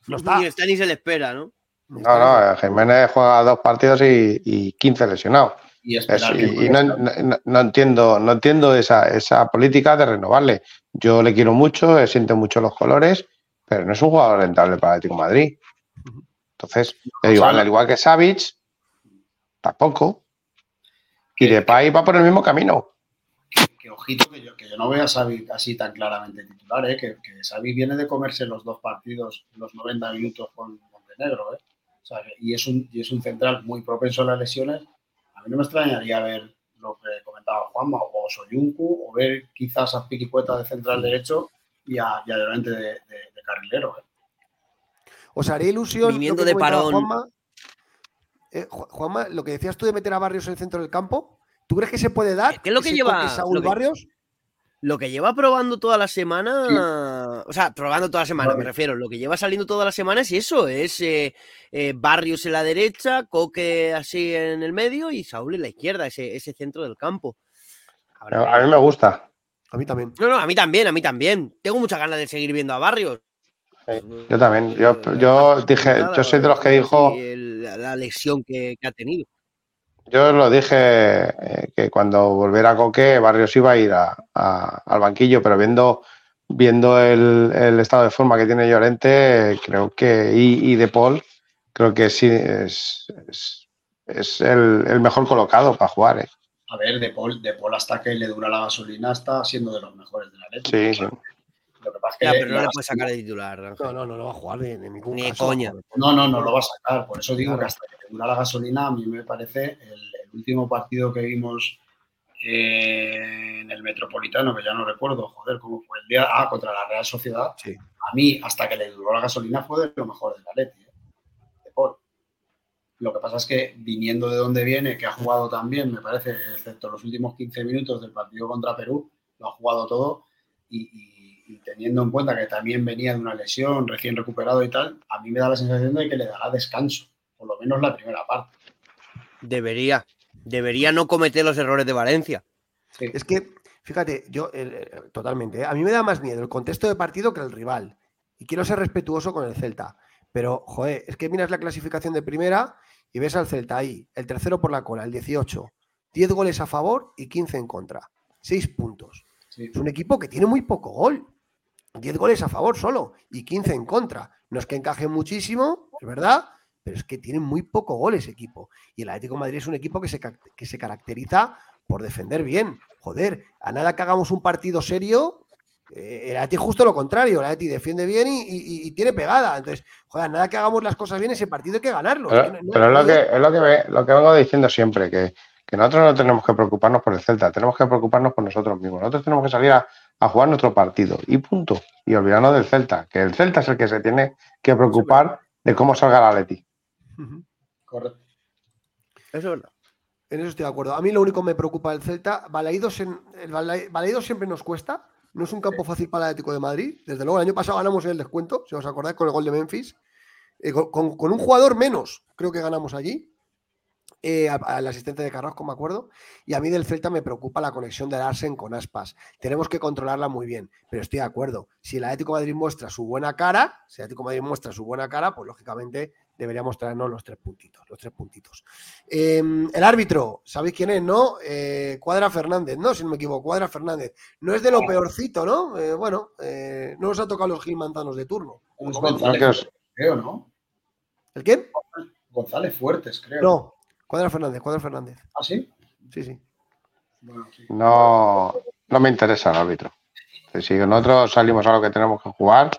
No está. Ni está ni se le espera, ¿no? No, no, Jiménez juega dos partidos y, 15 lesionados. Y, no, entiendo, no entiendo esa, esa política de renovarle. Yo le quiero mucho, siente mucho los colores, pero no es un jugador rentable para Atlético Madrid. Entonces, igual, al igual que Savic, tampoco. Y Depay va por el mismo camino. Que, ojito que yo, que yo no veo a Xavi así tan claramente titular, ¿eh? que, que Xavi viene de comerse los dos partidos, los 90 minutos con Montenegro. ¿eh? y, es un, y es un central muy propenso a las lesiones. A mí no me extrañaría ver lo que comentaba Juanma, o Soyuncu, o ver quizás a Piquicueta de central derecho y a, y de, de, carrilero. ¿eh? Os haría ilusión. Viniendo de parón. Juanma, eh, Juanma, lo que decías tú de meter a Barrios en el centro del campo, ¿tú crees que se puede dar? ¿Qué es lo que lleva Saúl Barrios? Lo que lleva probando toda la semana, o sea, probando toda la semana, me refiero, lo que lleva saliendo toda la semana es eso, es eh, eh, Barrios en la derecha, Coque así en el medio y Saúl en la izquierda, ese, ese centro del campo. a mí me gusta. A mí también. No, no, a mí también, a mí también. Tengo muchas ganas de seguir viendo a Barrios. yo también. Yo, yo dije, yo soy de los que dijo. La, lesión que ha tenido. Yo lo dije eh, que cuando volviera a Coque, Barrios iba a ir al banquillo, pero viendo, viendo el, estado de forma que tiene Llorente, creo que, y, De Paul, creo que sí es, es, el, mejor colocado para jugar. ¿eh? A ver, De Paul, de Paul hasta que le dura la gasolina está siendo de los mejores de la leche. Sí, sí. Lo que pasa es que pero no le puede sacar de titular. No, no, no lo va a jugar ni, ni coña. No, no, no lo va a sacar. Por eso digo que hasta que le dura la gasolina, a mí me parece el, último partido que vimos eh, en el Metropolitano, que ya no recuerdo, joder, cómo fue el día, ah, contra la Real Sociedad. A mí, hasta que le duró la gasolina, fue de lo mejor de la Leti, ¿eh? de Paul. Lo que pasa es que viniendo de donde viene, que ha jugado también, me parece, excepto los últimos 15 minutos del partido contra Perú, lo ha jugado todo y y teniendo en cuenta que también venía de una lesión recién recuperado y tal, a mí me da la sensación de que le dará descanso, por lo menos la primera parte. Debería, debería no cometer los errores de Valencia. Es que, fíjate, yo totalmente, ¿eh? a mí me da más miedo el contexto de partido que el rival. Y quiero ser respetuoso con el Celta. Pero, joder, es que miras la clasificación de primera y ves al Celta ahí, el tercero por la cola, el 18. 10 goles a favor y 15 en contra. 6 puntos. Es un equipo que tiene muy poco gol. 10 goles a favor solo y 15 en contra. No es que encaje muchísimo, es verdad, pero es que tiene muy poco gol ese equipo. Y el Atlético de Madrid es un equipo que se, que se caracteriza por defender bien. Joder, a nada que hagamos un partido serio, eh, el Atlético justo lo contrario, el Atlético defiende bien y, tiene pegada. Entonces, joder, a nada que hagamos las cosas bien, ese partido hay que ganarlo. Pero, es, lo que, es lo que, lo que vengo diciendo siempre, que, que nosotros no tenemos que preocuparnos por el Celta, tenemos que preocuparnos por nosotros mismos. Nosotros tenemos que salir a, a jugar nuestro partido y punto. Y olvidarnos del Celta, que el Celta es el que se tiene que preocupar de cómo salga la Leti. Correcto. Eso es verdad. En eso estoy de acuerdo. A mí lo único que me preocupa del Celta, Balaídos, en, el siempre nos cuesta. No es un campo fácil para el Atlético de Madrid. Desde luego, el año pasado ganamos el descuento, si os acordáis, con el gol de Memphis. Eh, con, un jugador menos, creo que ganamos allí. Eh, al asistente de Carrasco, me acuerdo. Y a mí del Celta me preocupa la conexión de Larsen con Aspas. Tenemos que controlarla muy bien, pero estoy de acuerdo. Si el Atlético Madrid muestra su buena cara, si el Atlético Madrid muestra su buena cara, pues lógicamente deberíamos traernos los tres puntitos, los tres puntitos. Em, el árbitro, ¿sabéis quién es, no? Eh, Cuadra Fernández, ¿no? Si no me equivoco, Cuadra Fernández. No es de lo peorcito, ¿no? Eh, bueno, eh, no nos ha tocado los Gil Manzanos de turno. González, creo, ¿no? ¿El quién? González Fuertes, creo. No, Cuadra Fernández, Cuadra Fernández. ¿Ah, sí? Sí, sí. No, no me interesa el árbitro. Si nosotros salimos a lo que tenemos que jugar,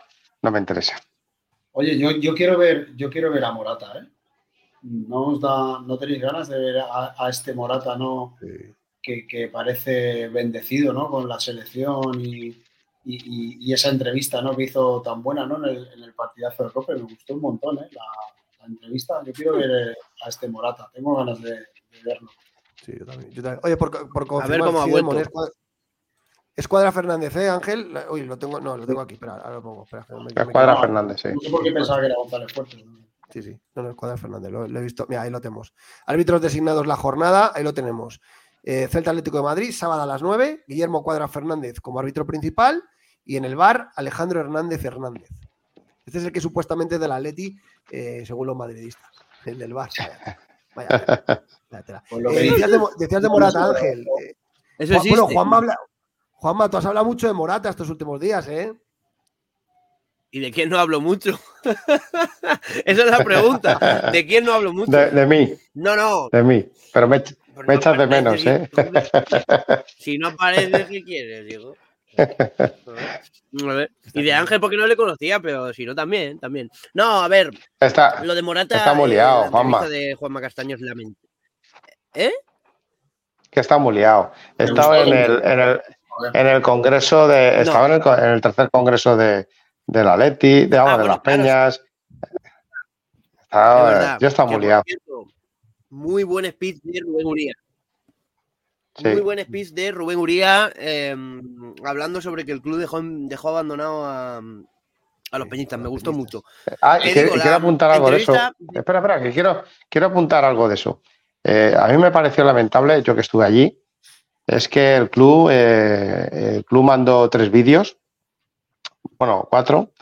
no me interesa. Oye, yo, yo, quiero ver, yo quiero ver a Morata, ¿eh? ¿No, os da, ¿No tenéis ganas de ver a, este Morata, ¿no? Que, parece bendecido, ¿no? Con la selección y, esa entrevista, ¿no? Que hizo tan buena, ¿no? En el, en el partidazo de Copa, me gustó un montón, ¿eh? La, entrevista. Yo quiero ver eh, a este Morata, tengo ganas de, verlo. Sí, yo también. Oye, por, por a ver cómo ha vuelto. Escuadra Fernández, ¿eh, Ángel? Uy, lo tengo, no, lo tengo aquí, espera, ahora lo pongo. Espera, Escuadra Fernández, sí. No sé por qué pensaba que era González Fuerte. Sí, sí, no, no, Escuadra Fernández, lo, he visto. Mira, ahí lo tenemos. Árbitros designados la jornada, ahí lo tenemos. Eh, Celta Atlético de Madrid, sábado a las 9, Guillermo Cuadra Fernández como árbitro principal y en el bar Alejandro Hernández Hernández. Este es el que supuestamente es del Atleti, eh, según los madridistas, el del bar. <laughs> Vaya, vaya, eh, decías, de, decías, de, Morata, Ángel. Eso existe. Bueno, Juanma habla, Juanma, tú has hablado mucho de Morata estos últimos días, ¿eh? ¿Y de quién no hablo mucho? <laughs> Esa es la pregunta. ¿De quién no hablo mucho? De, mí. No, no. De mí. Pero me, echas de menos, ¿eh? <laughs> Si no aparece, ¿qué quieres, Y de Ángel porque no le conocía, pero si no también, también. No, a ver. Está, lo de Morata. Está muy liado, Juanma. de Juanma Castaño es. ¿Eh? Que está muy liado. Estaba en el, en el, en el congreso de. Estaba en, el, tercer congreso de, de la Leti, de, ah, de las Peñas. Estaba, yo estaba muy liado. Muy buen speech de Rubén Uría. Muy buen speech de Rubén Uría em, hablando sobre que el club dejó, dejó abandonado a, a los peñistas. Me gustó mucho. Ah, quiero, apuntar algo de eso. Espera, espera, que quiero, quiero apuntar algo de eso. Eh, a mí me pareció lamentable, yo que estuve allí, es que el club, eh, el club mandó tres vídeos, bueno, cuatro.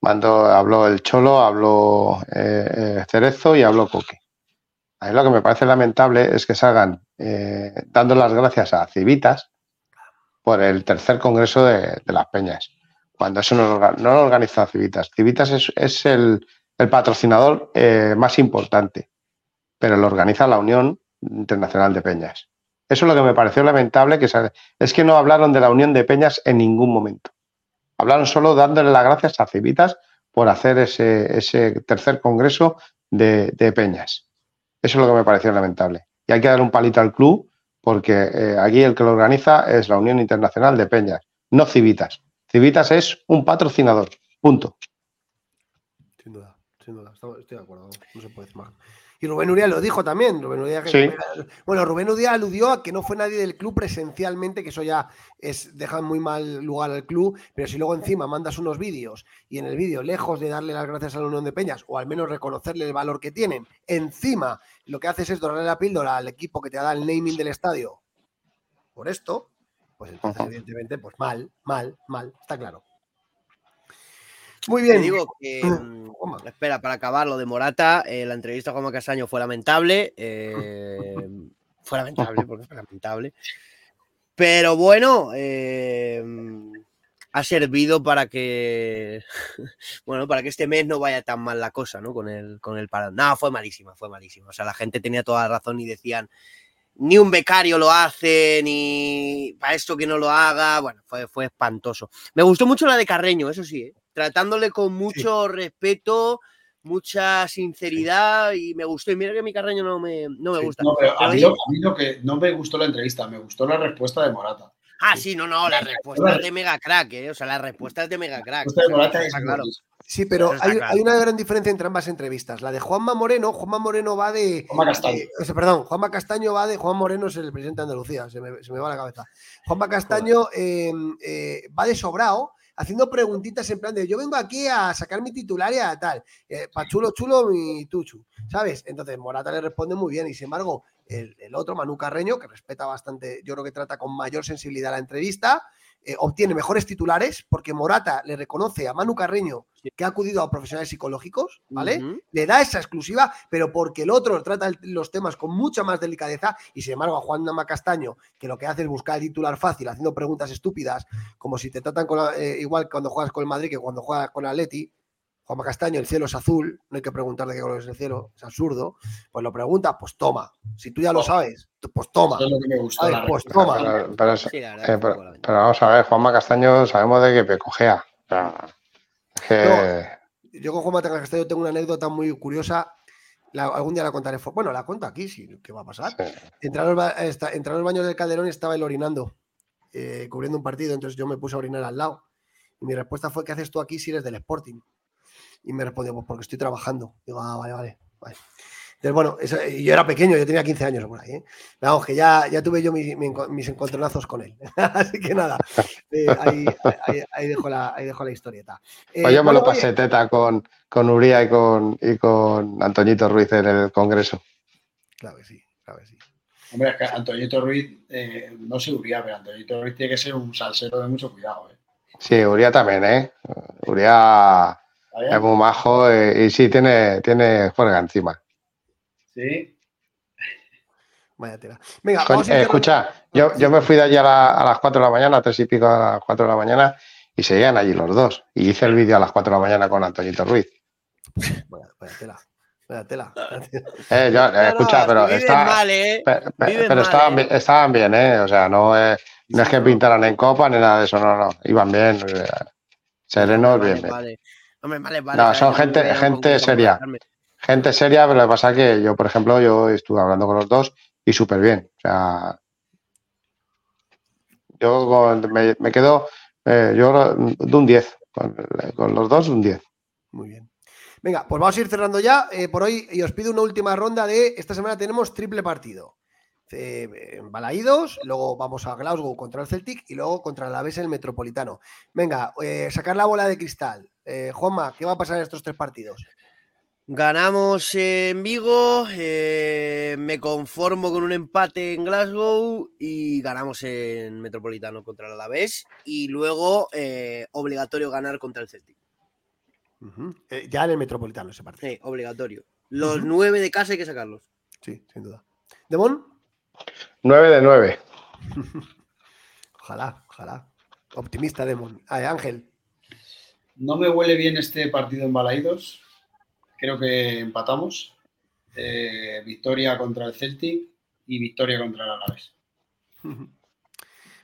Mandó, habló el Cholo, habló eh, Cerezo y habló Coque. A mí lo que me parece lamentable es que salgan dando las gracias a Civitas por el tercer congreso de, las Peñas, cuando eso no, lo organiza Civitas. Civitas es, el, patrocinador más importante, pero lo organiza la Unión Internacional de Peñas. Eso es lo que me pareció lamentable, que es que no hablaron de la unión de peñas en ningún momento. Hablaron solo dándole las gracias a Civitas por hacer ese, tercer congreso de, peñas. Eso es lo que me pareció lamentable. Y hay que dar un palito al club porque eh, aquí el que lo organiza es la Unión Internacional de Peñas, no Civitas. Civitas es un patrocinador. Punto. Sin duda, sin duda. Estoy de acuerdo. No se puede decir más. Y Rubén Uría lo dijo también. Rubén Bueno, Rubén Uría aludió a que no fue nadie del club presencialmente, que eso ya es deja muy mal lugar al club, pero si luego encima mandas unos vídeos y en el vídeo, lejos de darle las gracias a la Unión de Peñas, o al menos reconocerle el valor que tienen, encima lo que haces es dorarle la píldora al equipo que te da el naming del estadio por esto, pues entonces, evidentemente, pues mal, mal, mal, está claro. Muy bien. digo <clears throat> que, mm, espera, para acabar lo de Morata, eh, la entrevista con Juan Castaño fue lamentable. Eh, <laughs> fue lamentable, porque fue lamentable. <laughs> Pero bueno, eh, ha servido para que, <laughs> bueno, para que este mes no vaya tan mal la cosa, ¿no? Con el, con el parón. No, fue malísima, fue malísima. O sea, la gente tenía toda la razón y decían, ni un becario lo hace, ni para esto que no lo haga. Bueno, fue, fue espantoso. Me gustó mucho la de Carreño, eso sí, ¿eh? Tratándole con mucho respeto, mucha sinceridad y me gustó. Y mira que mi Carreño no me, no me gusta. a, mí lo, que no me gustó la entrevista, me gustó la respuesta de Morata. Ah, sí, no, no, la respuesta es de mega crack, ¿eh? O sea, la respuesta es de mega crack. De Morata es claro. Sí, pero hay, una gran diferencia entre ambas entrevistas. La de Juanma Moreno, Juanma Moreno va de. Juanma Castaño. perdón, Juanma Castaño va de. Juan Moreno es el presidente de Andalucía, se me, va la cabeza. Juanma Castaño eh, eh, va de sobrado haciendo preguntitas en plan de yo vengo aquí a sacar mi titular y a tal, eh, pa chulo chulo mi tuchu, ¿sabes? Entonces Morata le responde muy bien y sin embargo el, otro, Manu Carreño, que respeta bastante, yo creo que trata con mayor sensibilidad la entrevista, eh, obtiene mejores titulares porque Morata le reconoce a Manu Carreño que ha acudido a profesionales psicológicos, ¿vale? Le da esa exclusiva, pero porque el otro trata los temas con mucha más delicadeza y sin embargo a Juan Nama Castaño, que lo que hace es buscar el titular fácil, haciendo preguntas estúpidas, como si te tratan con eh, igual cuando juegas con el Madrid que cuando juegas con Atleti, Juanma Castaño, el cielo es azul, no hay que preguntar de qué color es el cielo, es absurdo. Pues lo pregunta, pues toma. Si tú ya lo sabes, pues toma. pues toma. Pero, vamos a ver, Juanma Castaño sabemos de qué pecojea. yo con Juanma Castaño tengo una anécdota muy curiosa. algún día la contaré. Bueno, la cuento aquí, sí, ¿qué va a pasar? Entre, los, los, baños del Calderón y estaba él orinando, eh, cubriendo un partido, entonces yo me puse a orinar al lado. Y mi respuesta fue, ¿qué haces tú aquí si eres del Sporting? Y me respondió, pues porque estoy trabajando. Digo, ah, vale, vale. vale. Entonces, bueno, yo era pequeño, yo tenía 15 años por ahí. ¿eh? Vamos, que ya, ya tuve yo mis, mis encontronazos con él. <laughs> Así que nada, eh, ahí, ahí, dejo la, ahí dejo la historieta. Eh, pues yo me lo pasé teta con, con Uría y con, y con Antoñito Ruiz en el Congreso. Claro que sí, claro que sí. Hombre, es que Antoñito Ruiz, eh, no sé Uría, pero Antoñito Ruiz tiene que ser un salsero de mucho cuidado. ¿eh? Sí, Uría también, ¿eh? Uría es muy majo eh, y sí, tiene, tiene juega encima. Sí. Vaya tela. Venga, vamos a escucha, yo, yo me fui de allí a, las 4 de la mañana, a 3 y pico a las 4 de la mañana, y seguían allí los dos. Y hice el vídeo a las 4 de la mañana con Antoñito Ruiz. Vaya, vaya tela. Vaya tela. Eh, yo, eh, escucha, pero, está, mal, ¿eh? pero, estaban, ¿eh? estaban, bien, ¿eh? O sea, no, no es que pintaran en copa ni nada de eso, no, no. Iban bien. Serenos, bien, bien. No, son gente, gente seria. Gente seria, pero lo que pasa es que yo, por ejemplo, yo estuve hablando con los dos y súper bien. O sea, yo me, quedo eh, yo de un 10. Con, los dos, un 10. Muy bien. Venga, pues vamos a ir cerrando ya eh, por hoy y os pido una última ronda de esta semana tenemos triple partido. Eh, Balaídos, luego vamos a Glasgow contra el Celtic y luego contra la Aves el Metropolitano. Venga, sacar la bola de cristal. Eh, Juanma, ¿qué va a pasar en estos tres partidos? Ganamos en Vigo, eh, me conformo con un empate en Glasgow y ganamos en Metropolitano contra el Alavés y luego eh, obligatorio ganar contra el Celtic. ya en el Metropolitano ese partido. Sí, obligatorio. Los nueve de casa hay que sacarlos. Sí, sin duda. ¿Demón? Nueve de nueve. <laughs> ojalá, ojalá. Optimista, Demon. Ángel. No me huele bien este partido en Balaidos. Creo que empatamos. Eh, victoria contra el Celtic y victoria contra el Alaves. <laughs>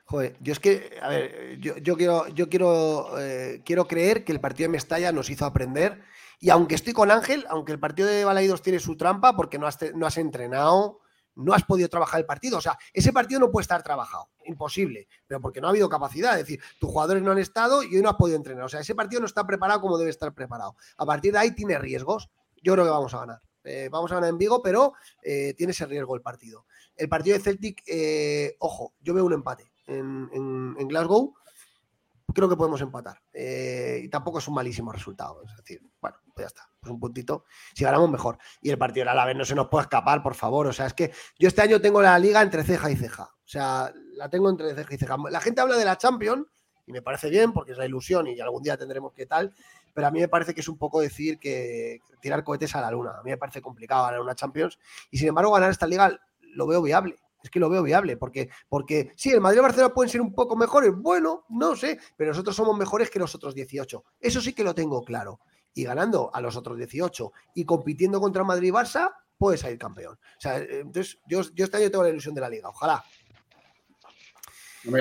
Joder, yo es que, a ver, yo, quiero, yo quiero, eh, quiero creer que el partido de Mestalla nos hizo aprender. Y aunque estoy con Ángel, aunque el partido de Balaidos tiene su trampa, porque no has, no has entrenado, no has podido trabajar el partido. O sea, ese partido no puede estar trabajado, imposible, pero porque no ha habido capacidad. Es decir, tus jugadores no han estado y hoy no has podido entrenar. O sea, ese partido no está preparado como debe estar preparado. A partir de ahí tiene riesgos. Yo creo que vamos a ganar. Eh, vamos a ganar en Vigo, pero eh, tiene ese riesgo el partido. El partido de Celtic, eh, ojo, yo veo un empate en, Glasgow creo que podemos empatar. Eh, y tampoco es un malísimo resultado. Es decir, bueno, pues ya está. Pues un puntito. Si ganamos, mejor. Y el partido de la vez no se nos puede escapar, por favor. O sea, es que yo este año tengo la liga entre ceja y ceja. O sea, la tengo entre ceja y ceja. La gente habla de la Champions y me parece bien porque es la ilusión y algún día tendremos que tal. Pero a mí me parece que es un poco decir que tirar cohetes a la luna. A mí me parece complicado ganar una Champions. Y sin embargo, ganar esta liga lo veo viable es que lo veo viable, porque, porque sí, el Madrid y Barcelona pueden ser un poco mejores, bueno, no sé, pero nosotros somos mejores que los otros 18. Eso sí que lo tengo claro. Y ganando a los otros 18 y compitiendo contra Madrid y Barça, puedes salir campeón. O sea, entonces yo, yo este año tengo la ilusión de la liga, ojalá.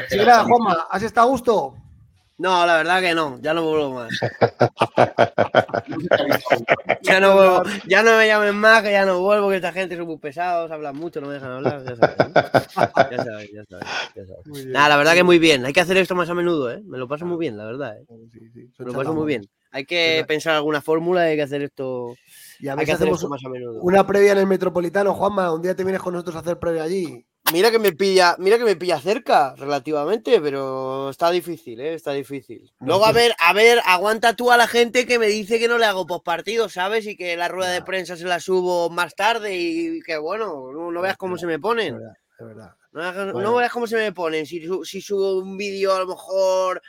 Sí, Juanma, ¿has estado a gusto? No, la verdad que no, ya no vuelvo más. <laughs> ya no vuelvo, ya no me llamen más, que ya no vuelvo, que esta gente son muy pesados, hablan mucho, no me dejan hablar, ya sabes. Ya sabes, ya sabes, Nada, la verdad que muy bien, hay que hacer esto más a menudo, ¿eh? Me lo paso muy bien, la verdad, ¿eh? Me lo paso muy bien. Hay que pensar alguna fórmula, hay que hacer esto. Y a hay que hacer esto más a menudo. Una previa en el Metropolitano, Juanma, un día te vienes con nosotros a hacer previa allí. Mira que me pilla, mira que me pilla cerca relativamente, pero está difícil, ¿eh? está difícil. Luego a ver, a ver, aguanta tú a la gente que me dice que no le hago postpartido, ¿sabes? Y que la rueda de prensa se la subo más tarde y que bueno, no, veas cómo se me ponen. Es verdad, No, verás cómo se me ponen. Si, si subo un vídeo a lo mejor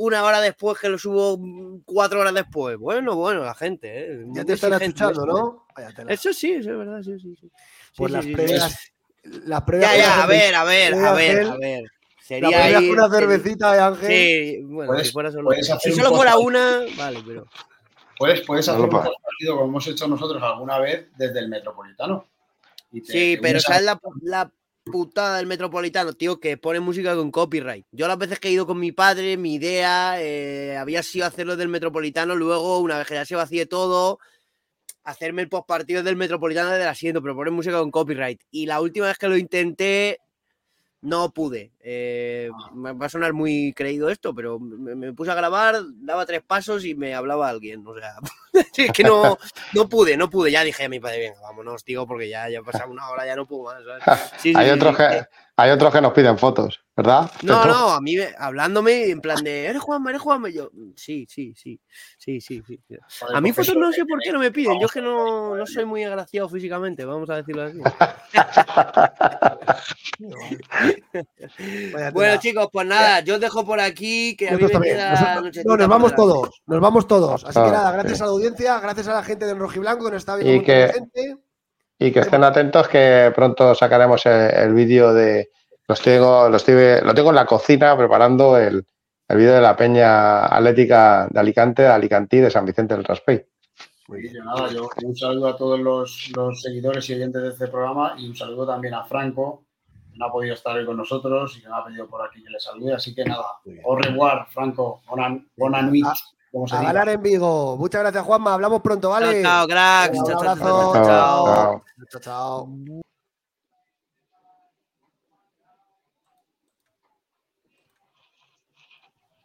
una hora después que lo subo cuatro horas después. Bueno, bueno, la gente, ¿eh? Ya te están escuchando, ¿no? Eso sí, eso es verdad, sí, sí. sí. Pues las, previas, las Ya, ya, a ver, a ver, a ver, a ver. Sería ahí, una cervecita de Ángel. Sí, bueno, si, fuera solo, si solo fuera una, vale, pero. Puedes, puedes hacer un partido como hemos hecho nosotros alguna vez desde el Metropolitano. sí, pero ¿sabes la, la putada del Metropolitano, tío, que pone música con copyright. Yo las veces que he ido con mi padre, mi idea eh, había sido hacerlo del Metropolitano, luego, una vez que ya se vacíe todo, hacerme el postpartido del Metropolitano desde el asiento, pero poner música con copyright. Y la última vez que lo intenté, no pude. Eh, ah. va a sonar muy creído esto, pero me, puse a grabar, daba tres pasos y me hablaba alguien. O sea, <laughs> es que no, <laughs> no pude, no pude. Ya dije a mi padre, venga, vámonos, tío, porque ya, ya pasado una hora, ya no puedo más. <laughs> hay, otros que, hay otros que nos piden fotos, ¿verdad? No, no, a mí hablándome en plan de, eres Juanma, eres Juanma. yo, sí, sí, sí, sí, sí. sí. A mí fotos no sé por qué no me piden. Yo es que no, no soy muy agraciado físicamente, vamos a decirlo así. bueno, chicos, pues nada, yo os dejo por aquí, que a mí me queda No, nos vamos todos, nos vamos todos. Así que ah. nada, gracias a la audiencia, gracias a la gente del Rojiblanco que nos está viendo. Y que... gente. Y que estén atentos que pronto sacaremos el, vídeo de. Los tengo, los lo tengo en la cocina preparando el, el vídeo de la Peña Atlética de Alicante, de Alicantí, de San Vicente del Raspey. Muy bien, nada, yo un saludo a todos los, los, seguidores y oyentes de este programa y un saludo también a Franco, que no ha podido estar hoy con nosotros y que me ha pedido por aquí que le salude. Así que nada, au revoir, Franco, buena nuit. A ganar en Vigo. Muchas gracias, Juanma. Hablamos pronto, ¿vale? Chao, chao cracks. chao, chao. chao. chao.